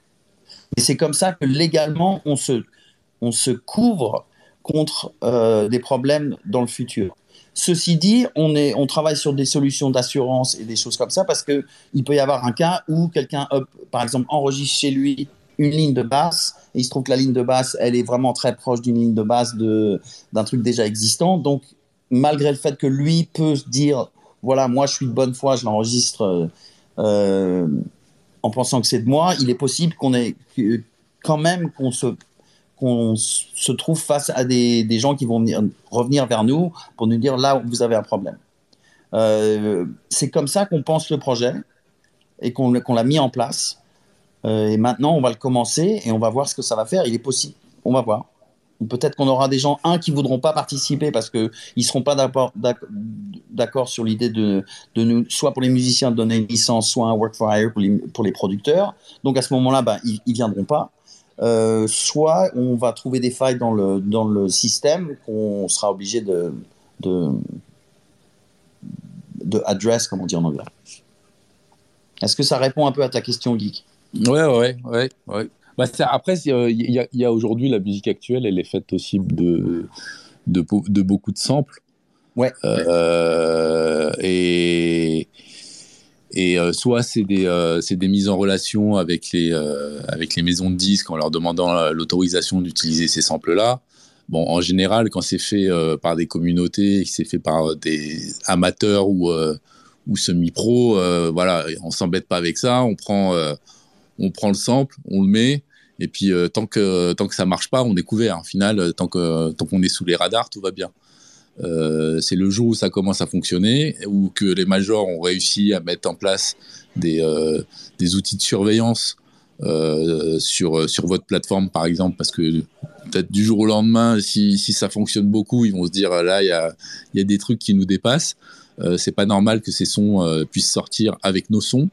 Et c'est comme ça que légalement, on se couvre contre euh, des problèmes dans le futur. Ceci dit, on, est, on travaille sur des solutions d'assurance et des choses comme ça parce qu'il peut y avoir un cas où quelqu'un, par exemple, enregistre chez lui une ligne de basse et il se trouve que la ligne de basse, elle est vraiment très proche d'une ligne de basse d'un truc déjà existant. Donc, malgré le fait que lui peut dire, voilà, moi je suis de bonne foi, je l'enregistre euh, en pensant que c'est de moi, il est possible qu'on ait quand même qu'on se qu'on se trouve face à des, gens qui vont venir, revenir vers nous pour nous dire là, vous avez un problème. Euh, c'est comme ça qu'on pense le projet et qu'on l'a mis en place. Euh, et maintenant, on va le commencer et on va voir ce que ça va faire. Il est possible, on va voir. Peut-être qu'on aura des gens, un, qui voudront pas participer parce qu'ils ne seront pas d'accord sur l'idée de, de nous, soit pour les musiciens de donner une licence, soit un work for hire pour les, pour les producteurs. Donc à ce moment-là, ben, ils ne viendront pas. Euh, soit on va trouver des failles dans le, dans le système qu'on sera obligé de, de, de address, comme on dit en anglais. Est-ce que ça répond un peu à ta question, Geek Ouais, ouais, ouais. ouais. Bah, après, il y a, a aujourd'hui la musique actuelle, elle est faite aussi de, de, de beaucoup de samples. Ouais. Euh, et et euh, soit c'est des, euh, des mises en relation avec les, euh, avec les maisons de disques en leur demandant l'autorisation d'utiliser ces samples-là. Bon, en général, quand c'est fait par des communautés, c'est fait par des amateurs ou, ou semi-pro, voilà, on s'embête pas avec ça. On prend, on prend le sample, on le met, et puis tant que tant que ça marche pas, on est couvert. Au final, tant que tant qu'on est sous les radars, tout va bien. Euh, c'est le jour où ça commence à fonctionner, où que les majors ont réussi à mettre en place des, euh, des outils de surveillance euh, sur, sur votre plateforme, par exemple, parce que peut-être du jour au lendemain, si, si ça fonctionne beaucoup, ils vont se dire là, il y a, y a des trucs qui nous dépassent. c'est pas normal que ces sons puissent sortir avec nos sons,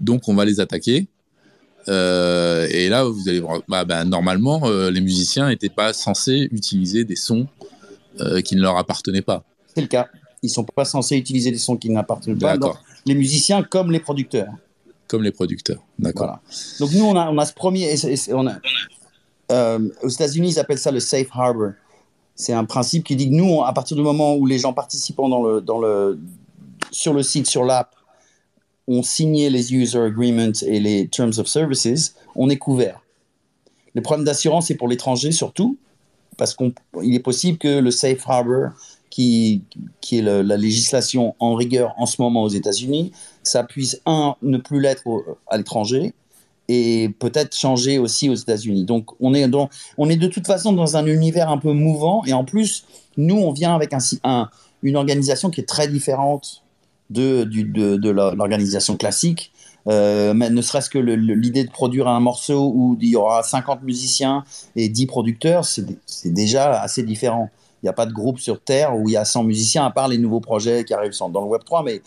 donc on va les attaquer. et là, vous allez voir, bah, bah, normalement, les musiciens n'étaient pas censés utiliser des sons euh, qui ne leur appartenaient pas. C'est le cas. Ils ne sont pas censés utiliser des sons qui n'appartiennent pas. les musiciens comme les producteurs. Comme les producteurs, d'accord. Donc nous, on a, on a ce premier... on a, euh, aux États-Unis, ils appellent ça le safe harbor. C'est un principe qui dit que nous, à partir du moment où les gens participant dans le, dans le, sur le site, sur l'app, ont signé les user agreements et les terms of services, on est couvert. Le problème d'assurance, c'est pour l'étranger surtout, parce qu'il est possible que le safe harbor, qui, qui est la législation en rigueur en ce moment aux États-Unis, ça puisse, un, ne plus l'être à l'étranger, et peut-être changer aussi aux États-Unis. Donc on est, on est de toute façon dans un univers un peu mouvant, et en plus, nous, on vient avec un une organisation qui est très différente de, de, de l'organisation classique. Euh, mais ne serait-ce que l'idée de produire un morceau où il y aura 50 musiciens et 10 producteurs, c'est déjà assez différent. Il n'y a pas de groupe sur Terre où il y a 100 musiciens, à part les nouveaux projets qui arrivent dans le Web 3. Mais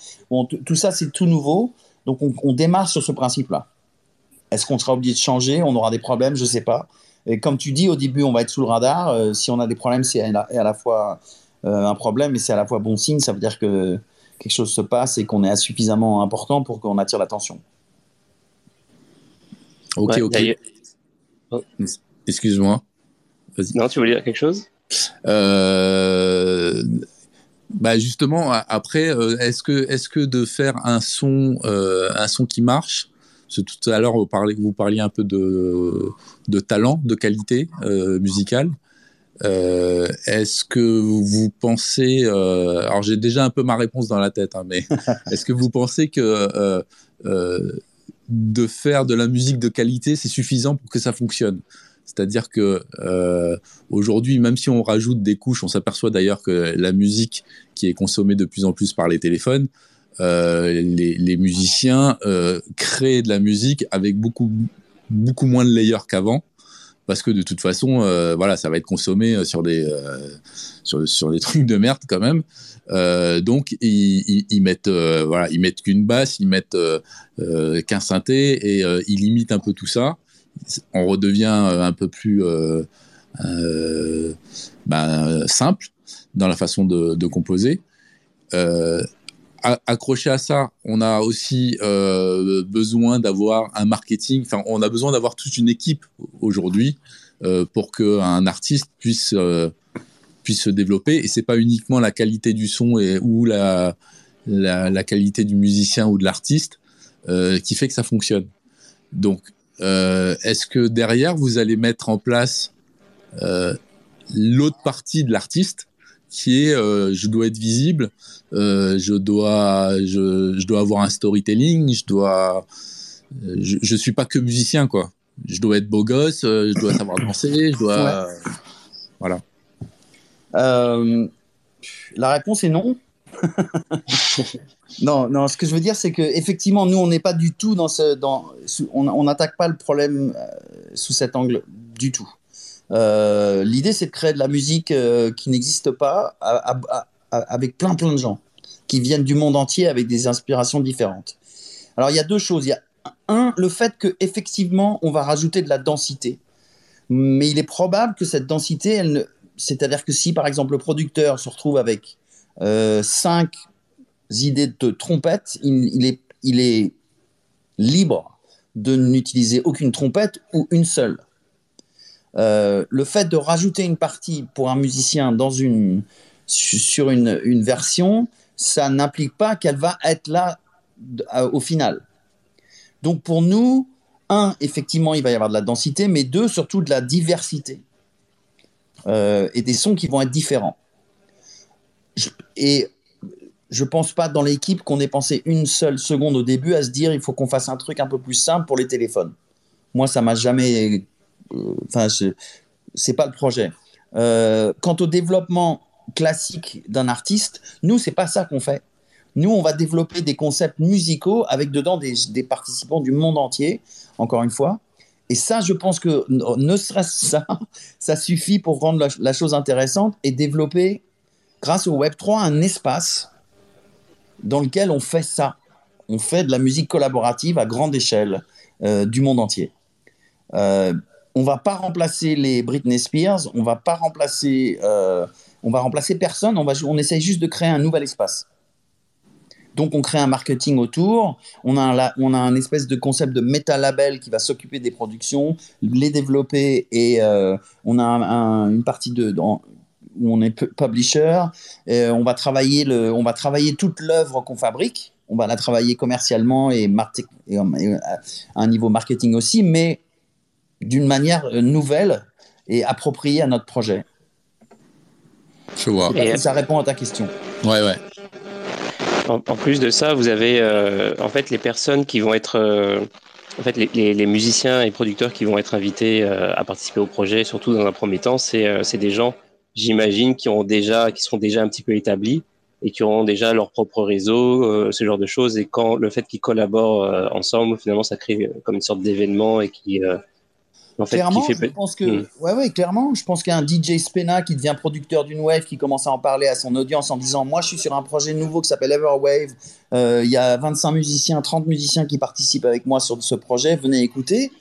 tout ça, c'est tout nouveau. Donc, on, démarre sur ce principe-là. Est-ce qu'on sera obligé de changer? On aura des problèmes Je ne sais pas. Et comme tu dis, au début, on va être sous le radar. Euh, si on a des problèmes, c'est à, la fois euh, un problème, mais c'est à la fois bon signe. Ça veut dire que quelque chose se passe et qu'on est suffisamment important pour qu'on attire l'attention. Ok, ok. Oh. Excuse-moi. Non, tu voulais dire quelque chose? Euh, bah justement, après, euh, est-ce que, est que de faire un son, euh, un son qui marche, tout à l'heure vous, parliez, vous parliez un peu de, de talent, de qualité musicale. Est-ce que vous pensez, alors j'ai déjà un peu ma réponse dans la tête, hein, mais est-ce que vous pensez que de faire de la musique de qualité, c'est suffisant pour que ça fonctionne? C'est-à-dire que euh, aujourd'hui, même si on rajoute des couches, on s'aperçoit d'ailleurs que la musique qui est consommée de plus en plus par les téléphones, euh, les, musiciens euh, créent de la musique avec beaucoup beaucoup moins de layers qu'avant, parce que de toute façon, voilà, ça va être consommé sur des sur, des trucs de merde quand même. donc ils, mettent voilà, ils mettent qu'une basse, ils mettent qu'un synthé et ils limitent un peu tout ça on redevient euh, un peu plus euh, euh, ben, simple dans la façon de, composer. Accroché à ça, on a aussi besoin d'avoir un marketing, enfin on a besoin d'avoir toute une équipe aujourd'hui pour qu'un artiste puisse, puisse se développer. Et c'est pas uniquement la qualité du son ou la, la, qualité du musicien ou de l'artiste qui fait que ça fonctionne. Donc euh, est-ce que derrière, vous allez mettre en place euh, l'autre partie de l'artiste qui est euh, je dois être visible, je dois je, dois avoir un storytelling, je dois je, je suis pas que musicien quoi. Je dois être beau gosse, je dois savoir danser, je dois voilà. la réponse est non. non, non, ce que je veux dire, c'est que effectivement, nous, on n'est pas du tout dans ce, dans, on n'attaque pas le problème euh, sous cet angle du tout. Euh, l'idée, c'est de créer de la musique euh, qui n'existe pas avec plein, plein de gens qui viennent du monde entier avec des inspirations différentes. Alors, il y a deux choses. Il y a un, le fait que effectivement, on va rajouter de la densité, mais il est probable que cette densité, c'est-à-dire que si, par exemple, le producteur se retrouve avec euh, cinq idées de trompette, il est libre de n'utiliser aucune trompette ou une seule. Euh, le fait de rajouter une partie pour un musicien dans une, sur une, une version, ça n'implique pas qu'elle va être là au final. Donc pour nous, un, effectivement, il va y avoir de la densité, mais deux, surtout de la diversité euh, et des sons qui vont être différents et je pense pas dans l'équipe qu'on ait pensé une seule seconde au début à se dire il faut qu'on fasse un truc un peu plus simple pour les téléphones. Moi, ça m'a jamais. Euh, enfin, c'est pas le projet. Euh, quant au développement classique d'un artiste, nous, c'est pas ça qu'on fait. Nous, on va développer des concepts musicaux avec dedans des, participants du monde entier, encore une fois. Et ça, je pense que ne serait-ce ça, ça suffit pour rendre la chose intéressante et développer grâce au Web3, un espace dans lequel on fait ça. On fait de la musique collaborative à grande échelle euh, du monde entier. On va pas remplacer les Britney Spears, on va pas remplacer, euh, on va remplacer personne. On va, on essaye juste de créer un nouvel espace. Donc on crée un marketing autour, on a un, on a espèce de concept de méta-label qui va s'occuper des productions, les développer et euh, on a une partie de, où on est publisher. on va travailler le, on va travailler toute l'œuvre qu'on fabrique. On va la travailler commercialement et, et, à un niveau marketing aussi, mais d'une manière nouvelle et appropriée à notre projet. Je vois. Et ça répond à ta question. Ouais, ouais. En, plus de ça, vous avez euh, en fait les personnes qui vont être, euh, en fait les, les, musiciens et producteurs qui vont être invités euh, à participer au projet, surtout dans un premier temps, c'est des gens j'imagine, qui ont déjà, qui sont déjà un petit peu établis et qui auront déjà leur propre réseau, euh, ce genre de choses. Et quand le fait qu'ils collaborent euh, ensemble, finalement, ça crée euh, comme une sorte d'événement et qui En fait, clairement, je pense que, hmm. ouais, ouais, clairement, je pense qu'un DJ Spena qui devient producteur d'une wave, qui commence à en parler à son audience en disant, moi, je suis sur un projet nouveau qui s'appelle Everwave. Euh, il y a 25 musiciens, 30 musiciens qui participent avec moi sur ce projet. Venez écouter.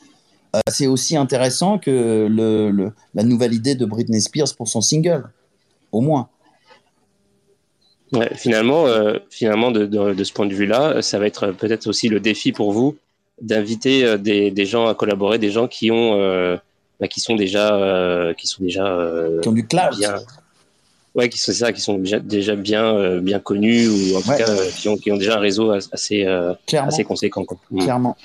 Euh, c'est aussi intéressant que le, la nouvelle idée de Britney Spears pour son single, au moins. Ouais, finalement, euh, finalement de, de, ce point de vue-là, ça va être peut-être aussi le défi pour vous d'inviter euh, des, des, gens à collaborer, des gens qui ont, euh, bah, qui sont déjà, euh, qui sont déjà, qui ont du cloud. Bien, ouais, qui sont ça, qui sont déjà, déjà bien, bien connus ou en tout cas qui ont, qui ont déjà un réseau assez, assez conséquent. Quoi. Mm. Clairement.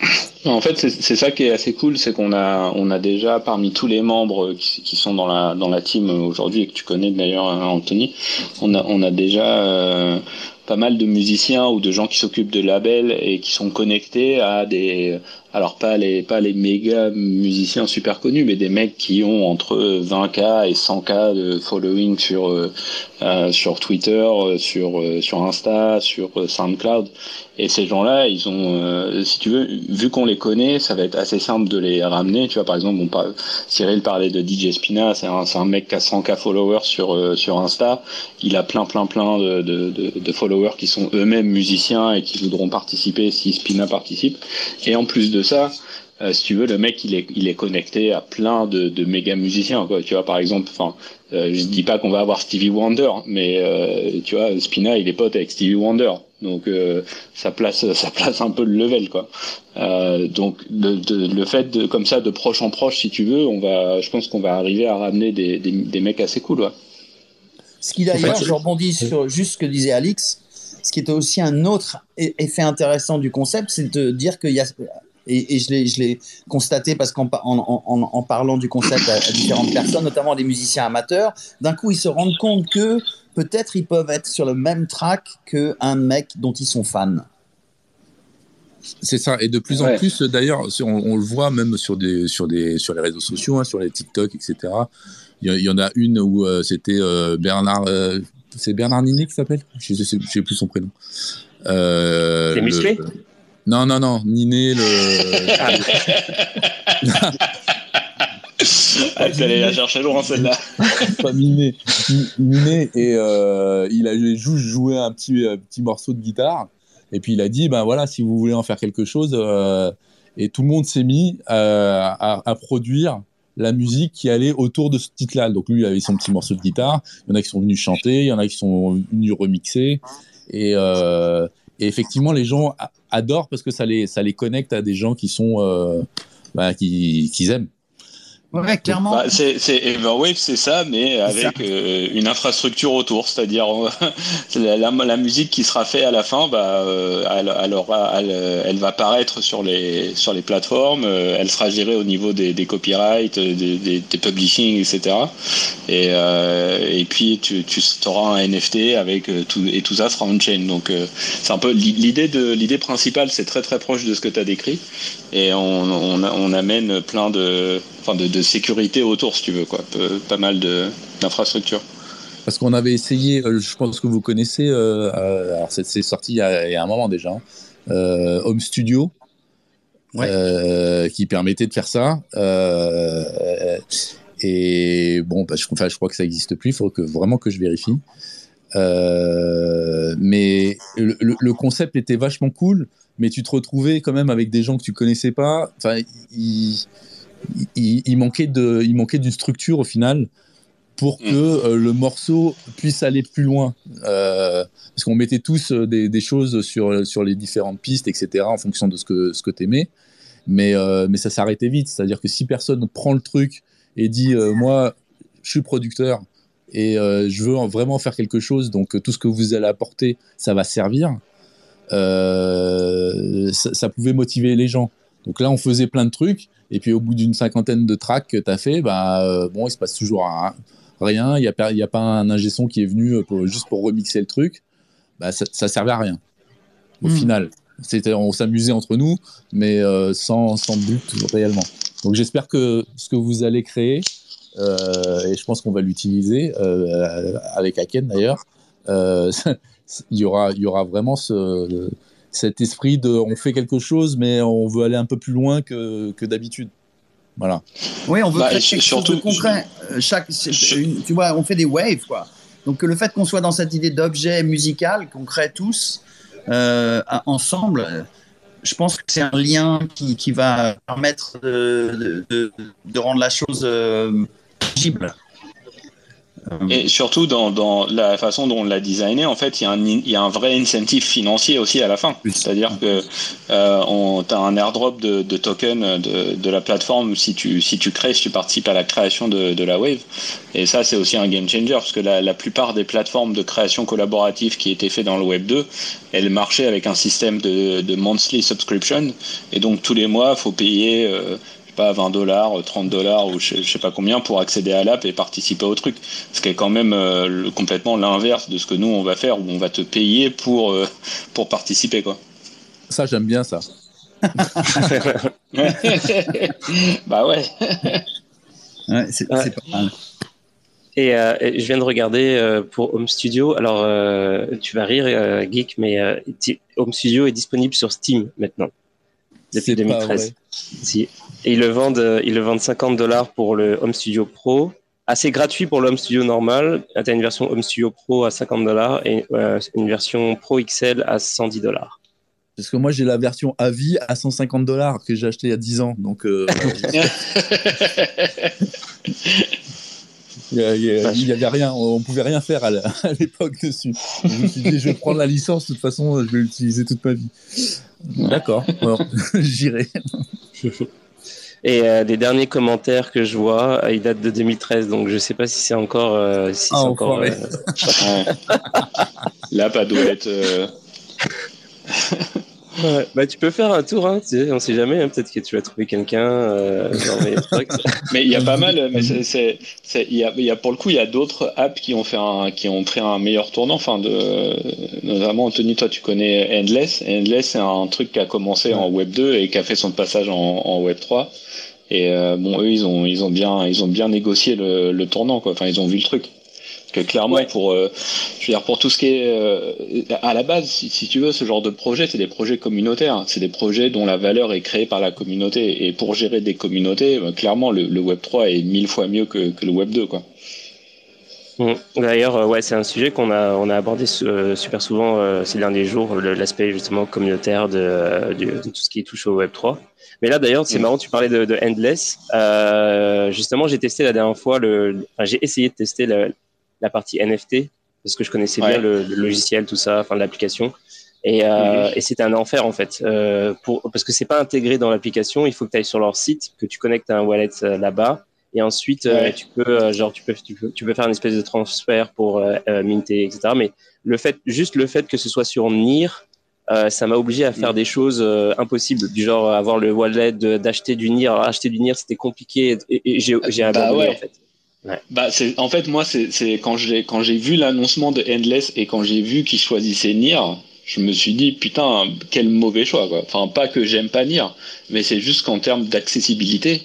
En fait, c'est ça qui est assez cool, c'est qu'on a, on a déjà parmi tous les membres qui, qui sont dans la, dans la team aujourd'hui et que tu connais d'ailleurs, Anthony, on a, on a déjà pas mal de musiciens ou de gens qui s'occupent de labels et qui sont connectés à des alors pas les pas les méga musiciens super connus mais des mecs qui ont entre 20k et 100k de following sur euh, euh, sur Twitter sur euh, sur Insta sur SoundCloud et ces gens-là ils ont si tu veux vu qu'on les connaît ça va être assez simple de les ramener tu vois par exemple on parle, Cyril parlait de DJ Spina c'est un, un mec qui a 100k followers sur sur Insta il a plein plein plein de, de, de, de followers qui sont eux-mêmes musiciens et qui voudront participer si Spina participe et en plus de ça, euh, si tu veux, le mec il est, il est connecté à plein de, de méga musiciens. Quoi. Tu vois, par exemple, enfin, euh, je dis pas qu'on va avoir Stevie Wonder, mais euh, tu vois, Spina il est pote avec Stevie Wonder, donc ça place, ça place un peu le level, quoi. donc le, fait de comme ça de proche en proche, si tu veux, on va, je pense qu'on va arriver à ramener des, des, des mecs assez cool, ouais. Ce qui d'ailleurs, je rebondis sur juste ce que disait Alix, ce qui était aussi un autre effet intéressant du concept, c'est de dire qu'il y a et, et je l'ai constaté parce qu'en en, en, en, parlant du concept à, différentes personnes, notamment des musiciens amateurs, d'un coup ils se rendent compte que peut-être ils peuvent être sur le même track qu'un mec dont ils sont fans. C'est ça, et de plus en plus, d'ailleurs, on, on, le voit même sur, des, sur, des, sur les réseaux sociaux, hein, sur les TikTok, etc. Il y, en a une où euh, c'était euh, Bernard, euh, c'est Bernard Ninet qui s'appelle? Je ne sais, plus son prénom. Euh, c'est musclé non, non, non, Niné, le. ah, tu allais la chercher loin celle-là. Pas Niné. Niné, et euh, il a juste joué un petit, euh, petit morceau de guitare. Et puis il a dit, ben voilà, si vous voulez en faire quelque chose. Euh, et tout le monde s'est mis à, à, produire la musique qui allait autour de ce titre-là. Donc lui, il avait son petit morceau de guitare. Il y en a qui sont venus chanter, il y en a qui sont venus remixer. Et, euh, et effectivement, les gens adorent parce que ça les, connecte à des gens qui sont, euh, bah, qui, qui aiment. Ouais, clairement. Bah, c'est Everwave, c'est ça, mais avec euh, une infrastructure autour, c'est-à-dire la, la, musique qui sera faite à la fin, bah, euh, elle, elle, aura, elle, elle, va apparaître sur les sur les plateformes, euh, elle sera gérée au niveau des, des copyrights, des, des, des, publishing, etc. Et, et puis tu, tu auras un NFT avec tout et tout ça sera on chain. Donc c'est un peu l'idée de l'idée principale, c'est très très proche de ce que tu as décrit, et on, on, on amène plein de enfin de, sécurité autour, si tu veux, quoi. Pas mal d'infrastructures. Parce qu'on avait essayé, euh, je pense que vous connaissez, euh, euh, alors c'est sorti il y, a, un moment déjà, hein, Home Studio, qui permettait de faire ça. et bon, bah, je, enfin, je crois que ça n'existe plus, il faut que, vraiment que je vérifie. mais le, le, concept était vachement cool, mais tu te retrouvais quand même avec des gens que tu connaissais pas. Enfin, ils il, manquait de, il manquait d'une structure au final pour que mm. euh, le morceau puisse aller plus loin. Euh, parce qu'on mettait tous euh, des, choses sur, sur les différentes pistes, etc., en fonction de ce que, ce que tu aimais. Mais, mais ça s'arrêtait vite. C'est-à-dire que si personne prend le truc et dit Moi, je suis producteur et je veux vraiment faire quelque chose, donc tout ce que vous allez apporter, ça va servir, ça, ça, pouvait motiver les gens. Donc là, on faisait plein de trucs et puis au bout d'une cinquantaine de tracks que tu as fait, bah, euh, bon, il se passe toujours rien. Il n'y a, pas, a pas un ingé son qui est venu juste pour remixer le truc. Bah, ça, ça servait à rien. Au hmm. final, c'était, on s'amusait entre nous, mais euh, sans, sans but réellement. Donc j'espère que ce que vous allez créer, euh, et je pense qu'on va l'utiliser avec Aken d'ailleurs, il y aura, il y aura vraiment ce, cet esprit de on fait quelque chose, mais on veut aller un peu plus loin que, que d'habitude. Voilà. Oui, on veut bah, créer quelque chose de concret. Chaque, tu vois, on fait des waves, quoi. Donc le fait qu'on soit dans cette idée d'objet musical qu'on crée tous ensemble, je pense que c'est un lien qui, qui, va permettre de, de, de, rendre la chose tangible. Et surtout dans, dans, la façon dont on l'a designé, en fait, il y, a un, il y a un vrai incentive financier aussi à la fin. C'est-à-dire que euh, tu as un airdrop de, de tokens de, de, la plateforme si tu, si tu crées, si tu participes à la création de, de la Wave. Et ça, c'est aussi un game changer parce que la, la, plupart des plateformes de création collaborative qui étaient faites dans le Web 2, elles marchaient avec un système de, de monthly subscription. Et donc tous les mois, il faut payer. Euh, pas 20 dollars, 30 dollars ou je, sais pas combien pour accéder à l'app et participer au truc. Ce qui est quand même euh, complètement l'inverse de ce que nous on va faire où on va te payer pour, euh, pour participer quoi. Ça j'aime bien ça. bah ouais. c'est pas mal. Et, euh, je viens de regarder pour Home Studio. Alors, tu vas rire, Geek, mais Home Studio est disponible sur Steam maintenant depuis 2013. Si. Et ils le vendent, euh, ils le vendent 50 dollars pour le Home Studio Pro. Assez gratuit pour le Home Studio normal. Tu as une version Home Studio Pro à 50 dollars et euh, une version Pro XL à 110 dollars. Parce que moi, j'ai la version à vie à 150 dollars que j'ai acheté il y a 10 ans. Donc, euh, il n'y avait rien, on ne pouvait rien faire à l'époque dessus. Je me suis dit, je vais prendre la licence, de toute façon, je vais l'utiliser toute ma vie. D'accord, j'irai. Et euh, des derniers commentaires que je vois, ils datent de 2013, donc je ne sais pas si c'est encore. Euh, si ah, encore euh, Là, pas doit être. Bah, tu peux faire un tour, hein, tu sais, on sait jamais, hein, peut-être que tu vas trouver quelqu'un. Euh, mais il y a pas mal, mais c'est, il y a, y a, pour le coup, il y a d'autres apps qui ont fait un, qui ont pris un meilleur tournant. Enfin, de, notamment, Anthony, toi, tu connais Endless. Endless, c'est un truc qui a commencé en Web 2 et qui a fait son passage en, en Web 3. Et euh, bon, eux, ils ont, ils ont bien, ils ont bien négocié le, le tournant, quoi. Enfin, ils ont vu le truc que clairement pour euh, je veux dire pour tout ce qui est euh, à la base si, tu veux ce genre de projet c'est des projets communautaires c'est des projets dont la valeur est créée par la communauté et pour gérer des communautés euh, clairement le, Web 3 est mille fois mieux que, le Web 2 quoi mmh. D'ailleurs, ouais, c'est un sujet qu'on a, on a abordé super souvent ces derniers jours, l'aspect justement communautaire de, de, tout ce qui touche au Web 3. Mais là, d'ailleurs, c'est mmh. marrant, tu parlais de, de Endless. justement, j'ai testé la dernière fois, le, enfin, j'ai essayé de tester le, la partie NFT parce que je connaissais bien le, logiciel, tout ça, enfin l'application. Et, euh, mhm. et c'était un enfer en fait, euh, pour, parce que c'est pas intégré dans l'application. Il faut que tu ailles sur leur site, que tu connectes un wallet euh, là-bas, et ensuite euh, tu peux, genre, tu peux, tu peux, tu peux, faire une espèce de transfert pour minter, etc. Mais le fait, juste le fait que ce soit sur NIR, ça m'a obligé à faire mhm. des choses impossibles, du genre avoir le wallet d'acheter du NIR. acheter du NIR, c'était compliqué et, j'ai bah abandonné en fait. Bah, c'est, en fait, moi, c'est, c'est quand j'ai, quand j'ai vu l'annoncement de Endless et quand j'ai vu qu'ils choisissaient Nier, je me suis dit, putain, quel mauvais choix, quoi. Enfin, pas que j'aime pas Nier, mais c'est juste qu'en termes d'accessibilité,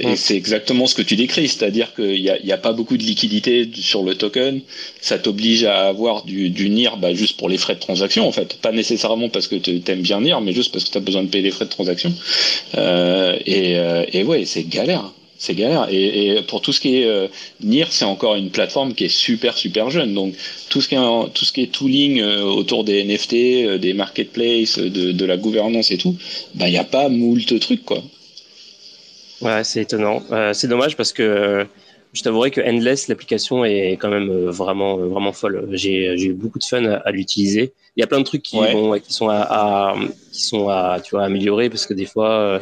et c'est exactement ce que tu décris, c'est-à-dire qu'il n'y a, y a pas beaucoup de liquidité sur le token, ça t'oblige à avoir du, du NIR bah, juste pour les frais de transaction en fait, pas nécessairement parce que tu aimes bien NIR, mais juste parce que tu as besoin de payer les frais de transaction. Euh, et, euh, et ouais, c'est galère c'est galère. Et, pour tout ce qui est euh, NIR, c'est encore une plateforme qui est super super jeune. Donc tout ce qui est tout ce qui est tooling euh, autour des NFT, euh, des marketplaces, de, de, la gouvernance et tout, bah il y a pas moult trucs quoi. Ouais, c'est étonnant. c'est dommage parce que je t'avouerai que Endless, l'application est quand même vraiment vraiment folle. J'ai eu beaucoup de fun à, l'utiliser. Il y a plein de trucs qui sont à, à, qui sont à tu vois améliorer parce que des fois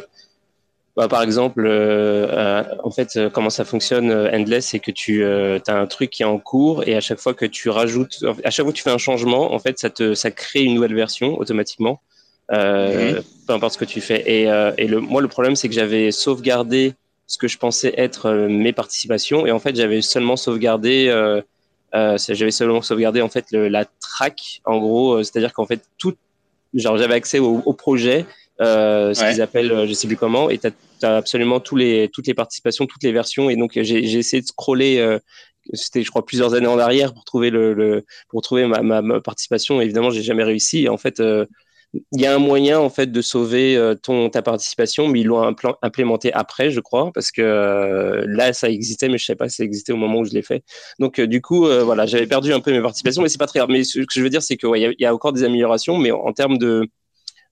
bah, par exemple, euh, euh, en fait, euh, comment ça fonctionne Endless, c'est que tu as un truc qui est en cours et à chaque fois que tu rajoutes, à chaque fois que tu fais un changement, en fait, ça te ça crée une nouvelle version automatiquement, peu importe ce que tu fais. Et, et le, moi, le problème, c'est que j'avais sauvegardé ce que je pensais être mes participations et en fait, j'avais seulement sauvegardé j'avais seulement sauvegardé en fait le, la track en gros c'est-à-dire qu'en fait tout genre j'avais accès au, au projet euh, ce qu'ils appellent, euh, je sais plus comment, et tu as, absolument tous les, toutes les participations, toutes les versions. Et donc, j'ai essayé de scroller, euh, c'était, je crois, plusieurs années en arrière pour trouver, le, le pour trouver ma, ma, ma participation. Évidemment, j'ai jamais réussi. Et en fait, euh, il y a un moyen en fait de sauver ton ta participation, mais ils l'ont implémenté après, je crois, parce que là ça existait, mais je sais pas si ça existait au moment où je l'ai fait. Donc du coup, voilà, j'avais perdu un peu mes participations, mais c'est pas très grave. Mais ce que je veux dire, c'est que il y, a encore des améliorations, mais en termes de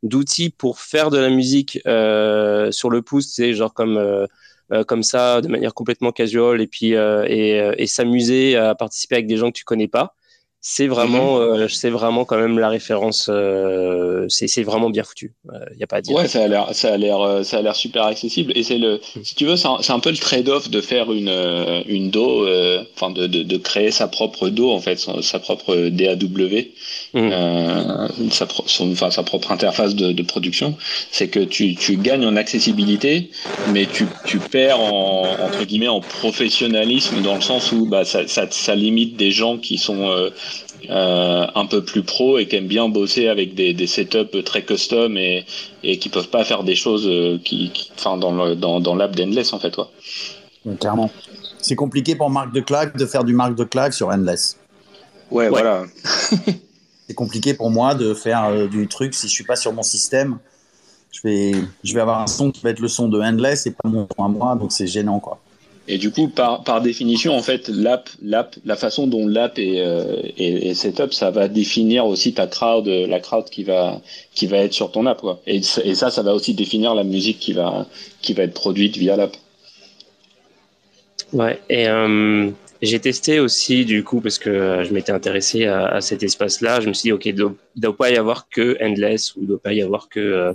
d'outils pour faire de la musique sur le pouce, c'est genre comme euh, comme ça, de manière complètement casual, et puis euh, et, euh, et s'amuser à participer avec des gens que tu connais pas c'est vraiment, euh, c'est vraiment quand même la référence. Euh, c'est vraiment bien foutu. Il euh, n'y a pas à dire. Ouais, ça a l'air, ça a l'air, ça a l'air super accessible. Et c'est le, mhm. si tu veux, c'est un, un, peu le trade-off de faire une une DO, enfin de, de, de, créer sa propre DO en fait, sa, propre DAW, mmh. sa, son, enfin, sa propre interface de, de production. C'est que tu, tu gagnes en accessibilité, mais tu, tu perds en entre guillemets en professionnalisme dans le sens où bah ça, ça, ça limite des gens qui sont euh, un peu plus pro et qui aiment bien bosser avec des, des setups très custom et, et qui peuvent pas faire des choses euh, qui, enfin dans le, dans, dans l'app d'Endless en fait toi. clairement. C'est compliqué pour Marc de Claque de faire du Marc de Claque sur Endless. Ouais, voilà. c'est compliqué pour moi de faire euh, du truc si je suis pas sur mon système. Je vais, je vais avoir un son qui va être le son de Endless et pas mon son à moi, donc c'est gênant quoi. Et du coup, par, par définition, en fait, l'app, l'app, la façon dont l'app est, euh, est, est setup, ça va définir aussi ta crowd, la crowd qui va, qui va être sur ton app, quoi. Et, et ça, ça va aussi définir la musique qui va, qui va être produite via l'app. Ouais. Et euh, j'ai testé aussi, du coup, parce que je m'étais intéressé à, à cet espace-là. Je me suis dit, ok, il ne doit pas y avoir que Endless ou il ne doit pas y avoir que euh,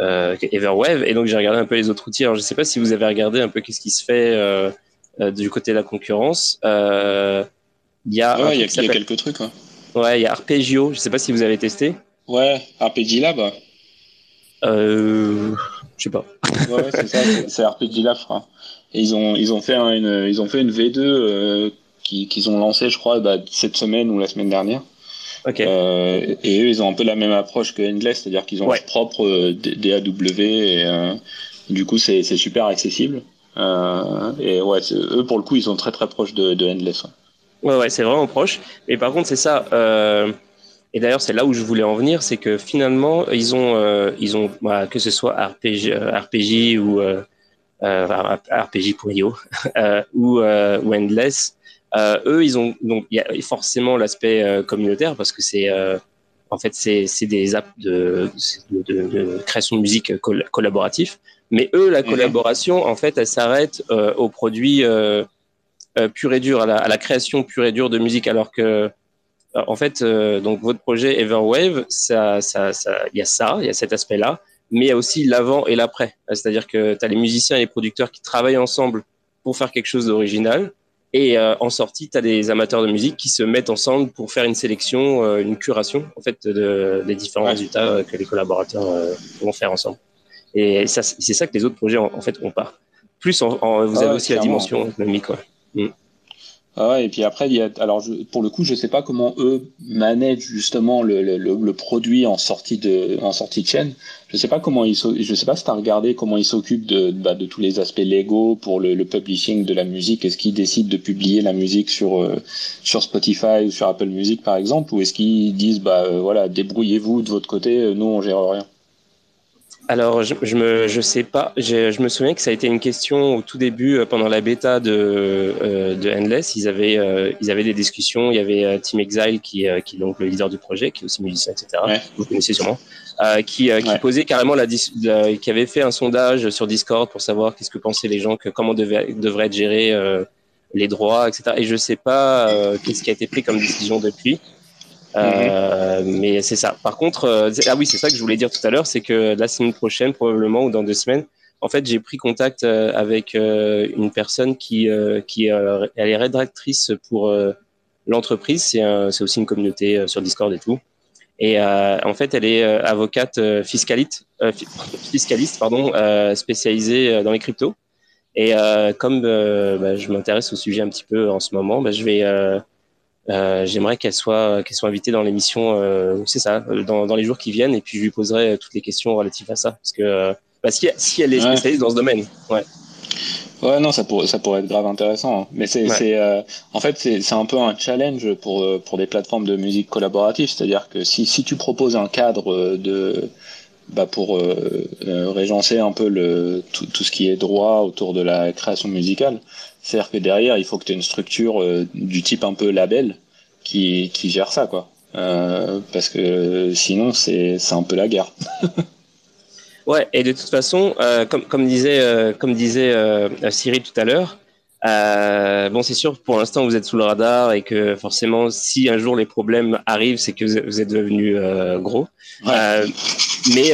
euh, Everwave. Et donc j'ai regardé un peu les autres outils. Alors je sais pas si vous avez regardé un peu qu'est-ce qui se fait euh, euh du côté de la concurrence. Euh, il y a, il y, a quelques trucs. Ouais. ouais, il y a Arpeggio. Je sais pas si vous avez testé. Ouais, Arpeggilab. Euh, je sais pas. ouais, c'est ça, c'est je crois. Ils ont ils ont fait une ils ont fait une V2 euh, qu'ils ont lancé, je crois, bah, cette semaine ou la semaine dernière. Euh, et eux, ils ont un peu la même approche que Endless, c'est-à-dire qu'ils ont leur propre euh, DAW et euh, du coup, c'est super accessible. et ouais, eux, pour le coup, ils sont très très proches de, de Endless. Ouais, ouais, c'est vraiment proche. Et par contre, c'est ça. et d'ailleurs, c'est là où je voulais en venir, c'est que finalement, ils ont, ils ont bah, que ce soit RPG, RPG ou RPG pour Io ou, ou Endless, euh, eux, ils ont donc il y a forcément l'aspect euh, communautaire parce que c'est euh, en fait c'est des apps de, de, de, création de musique collaboratif. Mais eux, la mhm. collaboration, en fait, elle s'arrête au produit pur et dur, à la, à la, création pure et dure de musique, alors que en fait, donc votre projet Everwave, ça, ça, ça, il y a ça, il y a cet aspect-là, mais il y a aussi l'avant et l'après. C'est-à-dire que tu as les musiciens et les producteurs qui travaillent ensemble pour faire quelque chose d'original, et euh, en sortie, tu as des amateurs de musique qui se mettent ensemble pour faire une sélection, euh, une curation en fait de, des différents résultats euh, que les collaborateurs vont faire ensemble. Et c'est ça que les autres projets en, fait ont pas. Plus, en, vous avez aussi la dimension économique. Mm. Ah et puis après, il y a, alors je, pour le coup, je sais pas comment eux managent justement le, le, le, produit en sortie de, en sortie de chaîne. Je sais pas comment ils, je sais pas si t'as regardé comment ils s'occupent de, bah, de tous les aspects légaux pour le, le publishing de la musique. Est-ce qu'ils décident de publier la musique sur, euh, sur Spotify ou sur Apple Music par exemple, ou est-ce qu'ils disent bah euh, voilà, débrouillez-vous de votre côté, euh, nous on gère rien? Alors, je, je me, je sais pas. Je, je, me souviens que ça a été une question au tout début, euh, pendant la bêta de, euh, de Endless. Ils avaient, euh, ils avaient des discussions. Il y avait Team Exile, qui, qui est donc le leader du projet, qui est aussi musicien, etc. Vous connaissez sûrement. qui, qui posait carrément la, qui avait fait un sondage sur Discord pour savoir qu'est-ce que pensaient les gens, que comment devait, devraient être gérés les droits, etc. Et je sais pas qu'est-ce qui a été pris comme décision depuis. Euh, mais c'est ça. Par contre, euh, ah oui, c'est ça que je voulais dire tout à l'heure, c'est que la semaine prochaine, probablement, ou dans deux semaines, en fait, j'ai pris contact euh, avec une personne qui, qui elle est rédactrice pour l'entreprise. C'est c'est aussi une communauté sur Discord et tout. Et en fait, elle est avocate fiscaliste, fiscaliste pardon, spécialisée dans les cryptos. Et comme bah, je m'intéresse au sujet un petit peu en ce moment, bah, je vais j'aimerais qu'elle soit, qu'elle soit invitée dans l'émission, euh, c'est ça, dans, dans, les jours qui viennent, et puis je lui poserai toutes les questions relatives à ça, parce que bah, si, si, elle est spécialiste dans ce domaine. Ouais. Ouais, non, ça pourrait, ça pourrait être grave intéressant. Hein. Mais c'est, c'est, euh, en fait, c'est, c'est un peu un challenge pour, euh, pour des plateformes de musique collaborative. C'est-à-dire que si, si tu proposes un cadre euh, de, bah, pour euh, régencer un peu le, tout, tout, ce qui est droit autour de la création musicale, c'est-à-dire que derrière, il faut que tu aies une structure du type un peu label qui, qui gère ça, quoi. parce que sinon, c'est, c'est un peu la guerre. Ouais, et de toute façon, euh, comme, comme disait, euh, comme disait euh, Cyril tout à l'heure, euh, bon, c'est sûr, pour l'instant, vous êtes sous le radar et que forcément, si un jour les problèmes arrivent, c'est que vous êtes devenu euh, gros. Euh, mais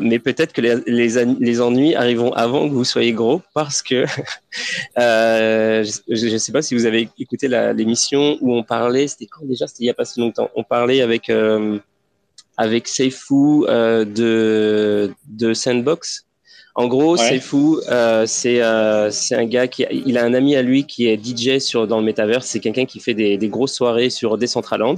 mais peut-être que les, les, les, ennuis arriveront avant que vous soyez gros parce que je ne sais pas si vous avez écouté l'émission où on parlait, c'était quand déjà? C'était il n'y a pas si longtemps. On parlait avec avec Seifu euh, de, de Sandbox. En gros, ouais. Seifu, euh, c'est euh, c'est un gars qui il a un ami à lui qui est DJ sur dans le métaverse. C'est quelqu'un qui fait des, des grosses soirées sur Decentraland.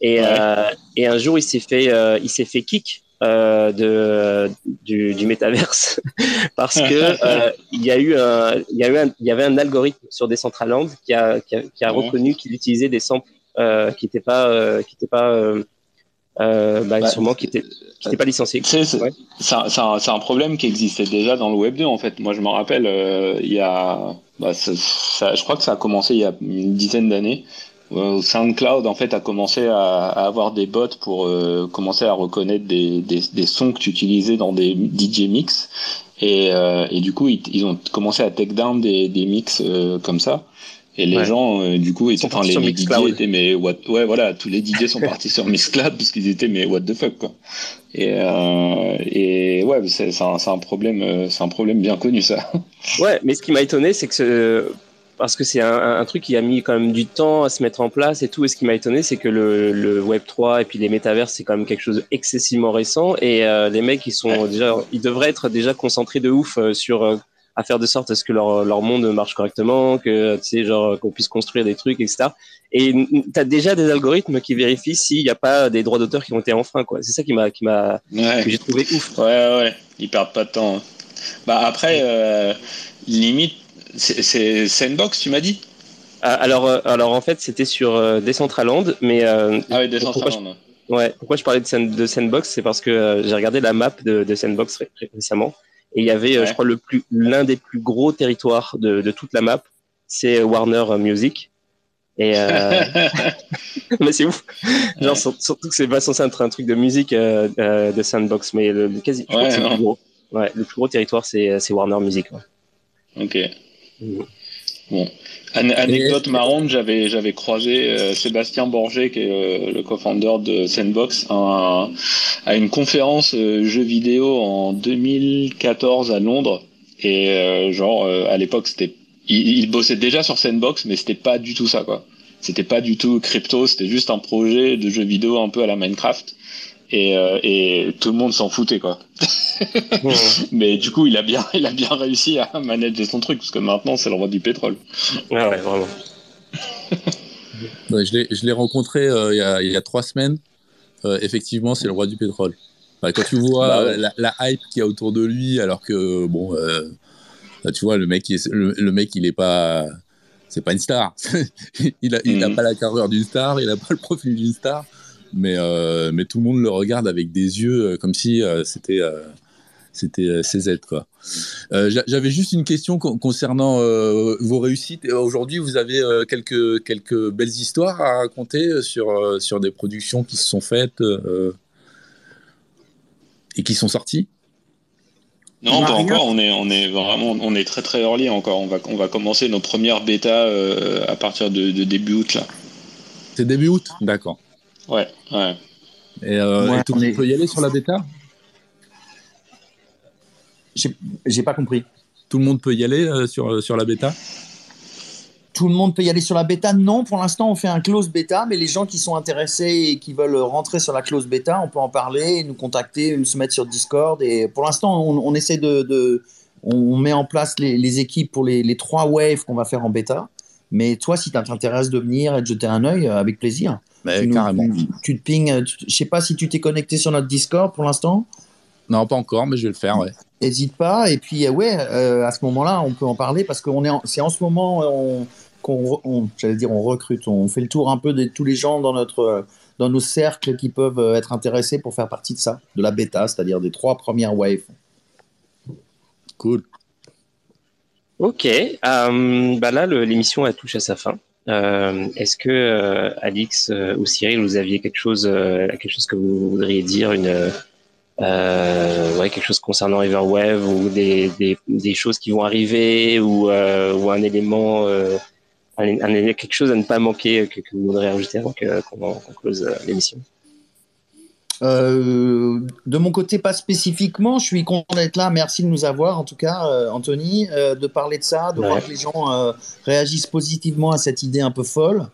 Et, ouais. euh, et un jour, il s'est fait euh, il s'est fait kick euh, de du, du métaverse parce que il y a eu un il y a eu un, il y avait un algorithme sur Decentraland qui a qui a, qui a reconnu qu'il utilisait des samples qui n'étaient pas qui étaient pas euh, bah, bah, sûrement qui n'était qui pas licencié. C'est ouais. un, un, problème qui existait déjà dans le Web 2 en fait. Moi je me rappelle, euh, il y a, bah, ça, je crois que ça a commencé il y a une dizaine d'années. Euh, SoundCloud en fait a commencé à, à avoir des bots pour euh, commencer à reconnaître des, des, des, sons que tu utilisais dans des DJ mix et, euh, et du coup ils, ils, ont commencé à take down des, des mix euh, comme ça. Et les ouais. gens, euh, du coup, étaient, enfin, les, les DJ étaient, mais what, ouais, voilà, tous les DJ sont partis sur Mixcloud parce qu'ils étaient, mais what the fuck, quoi. Et, euh, et ouais, c'est un, un, problème, euh, c'est un problème bien connu, ça. Ouais, mais ce qui m'a étonné, c'est que ce, parce que c'est un, un, truc qui a mis quand même du temps à se mettre en place et tout. Et ce qui m'a étonné, c'est que le, le, Web 3 et puis les métavers, c'est quand même quelque chose d'excessivement récent. Et euh, les mecs, ils sont ouais. déjà, ils devraient être déjà concentrés de ouf sur à faire de sorte à ce que leur, leur monde marche correctement, que tu sais genre qu'on puisse construire des trucs, etc. Et tu as déjà des algorithmes qui vérifient s'il n'y a pas des droits d'auteur qui ont été enfreints, quoi. C'est ça qui m'a qui m'a ouais. que j'ai trouvé ouf. Ouais ouais, ils perdent pas de temps. Hein. Bah après euh, limite c'est Sandbox, tu m'as dit? Alors, alors en fait, c'était sur euh, Decentraland, mais euh, ah oui, Decentraland. Ouais, pourquoi je parlais de, Sand, de Sandbox, c'est parce que euh, j'ai regardé la map de, de Sandbox ré récemment et il y avait, ouais. je crois, le plus l'un des plus gros territoires de, de toute la map, c'est Warner Music. Et euh... mais c'est ouf. Genre ouais. surtout que c'est pas censé être un truc de musique euh, euh, de Sandbox, mais le, le quasi ouais, le, plus gros. Ouais, le plus gros territoire c'est Warner Music. Ok. Mmh. Bon. An anecdote et... marrante, j'avais j'avais croisé euh, Sébastien Borget, qui est euh, le co-founder de Sandbox, à, à une conférence euh, jeux vidéo en 2014 à Londres. Et euh, genre à l'époque, c'était il, il, bossait déjà sur Sandbox, mais c'était pas du tout ça quoi. C'était pas du tout crypto, c'était juste un projet de jeu vidéo un peu à la Minecraft. Et, et tout le monde s'en foutait quoi. Mais du coup, il a bien, il a bien réussi à manager son truc parce que maintenant, c'est le roi du pétrole. Ouais, ouais, vraiment. ouais, je l'ai rencontré euh, il, y a, il, y a, trois semaines. Euh, effectivement, c'est le roi du pétrole. Bah, quand tu vois bah, ouais. la, la, hype qu'il y a autour de lui, alors que bon, euh, tu vois, le mec, il est, le, le, mec, il est pas, c'est pas une star. il a, il n'a mmh. pas la carrure d'une star, il n'a pas le profil d'une star mais euh, mais tout le monde le regarde avec des yeux comme si euh, c'était c'était euh, CZ quoi. Euh, J'avais juste une question concernant euh, vos réussites. Aujourd'hui, vous avez euh, quelques quelques belles histoires à raconter sur euh, sur des productions qui se sont faites euh, et qui sont sorties? Non, pas encore. On est, on est vraiment, on est très très early encore. On va, on va commencer nos premières bêtas euh, à partir de, de, début août là. C'est début août, d'accord. Ouais, ouais. Et, euh, ouais, et tout le monde peut y aller sur la bêta? J'ai pas compris. Tout le monde peut y aller euh, sur, sur la bêta? Tout le monde peut y aller sur la bêta? Non, pour l'instant, on fait un close bêta, mais les gens qui sont intéressés et qui veulent rentrer sur la close bêta, on peut en parler, nous contacter, se mettre sur Discord. Et pour l'instant, on, on, essaie de, de, On met en place les, les équipes pour les, les trois waves qu'on va faire en bêta. Mais toi, si ça t'intéresse de venir et de jeter un œil, avec plaisir. Mais tu carrément. Tu, tu, te ping. Je sais pas si tu t'es connecté sur notre Discord pour l'instant. Non, pas encore, mais je vais le faire, ouais. N'hésite pas. Et puis, ouais, à ce moment-là, on peut en parler parce qu'on est, c'est en ce moment qu'on, j'allais dire, on recrute, on fait le tour un peu de tous les gens dans notre, dans nos cercles qui peuvent être intéressés pour faire partie de ça, de la bêta, c'est-à-dire des trois premières waves. Cool. Ok, euh, bah là l'émission a touché à sa fin. Euh, est-ce que euh, Alix ou Cyril, vous aviez quelque chose, quelque chose que vous voudriez dire, une, ouais, quelque chose concernant Everwave ou des, des, des, choses qui vont arriver ou, ou un élément, un, quelque chose à ne pas manquer que, vous voudriez rajouter avant qu'on close l'émission? Euh, de mon côté, pas spécifiquement. Je suis content d'être là. Merci de nous avoir, en tout cas, euh, Anthony, euh, de parler de ça, de voir que les gens réagissent positivement à cette idée un peu folle.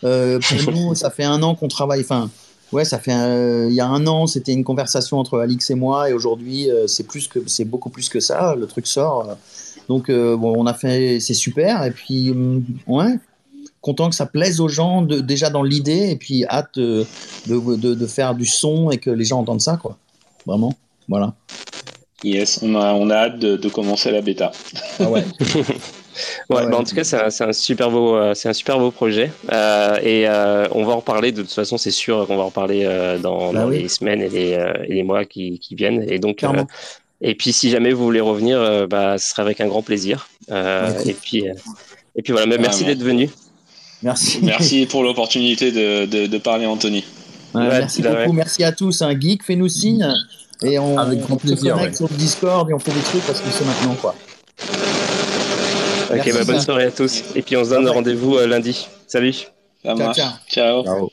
pour nous, ça fait un an qu'on travaille. Enfin, ouais, ça fait. il y a un an, c'était une conversation entre Alix et moi, et aujourd'hui, c'est plus que, c'est beaucoup plus que ça. Le truc sort. Donc, bon, on a fait, c'est super. Et puis, hum, ouais, content que ça plaise aux gens de, déjà dans l'idée et puis hâte de, de, de, faire du son et que les gens entendent ça, quoi. Vraiment, voilà. Yes, on a, on a hâte de, commencer la bêta. Ah ouais. ouais, bah, en tout cas, c'est un, super beau, euh, c'est un super beau projet. Euh, et euh, on va en reparler. De toute façon, c'est sûr qu'on va en reparler dans, bah les semaines et les, et les mois qui, qui, viennent. Et donc, et puis, si jamais vous voulez revenir, bah, ce serait avec un grand plaisir. et puis, et puis voilà. merci d'être venu. Merci. Merci pour l'opportunité de, de, de, parler, Anthony. merci beaucoup. Merci à tous. Un geek, fais-nous signe. Et on, Avec grand plaisir, se connecte sur le Discord et on fait des trucs parce que c'est maintenant. quoi. Ok, bah, bonne soirée à tous. Et puis on se donne rendez-vous euh, lundi. Salut. ciao. ciao. ciao.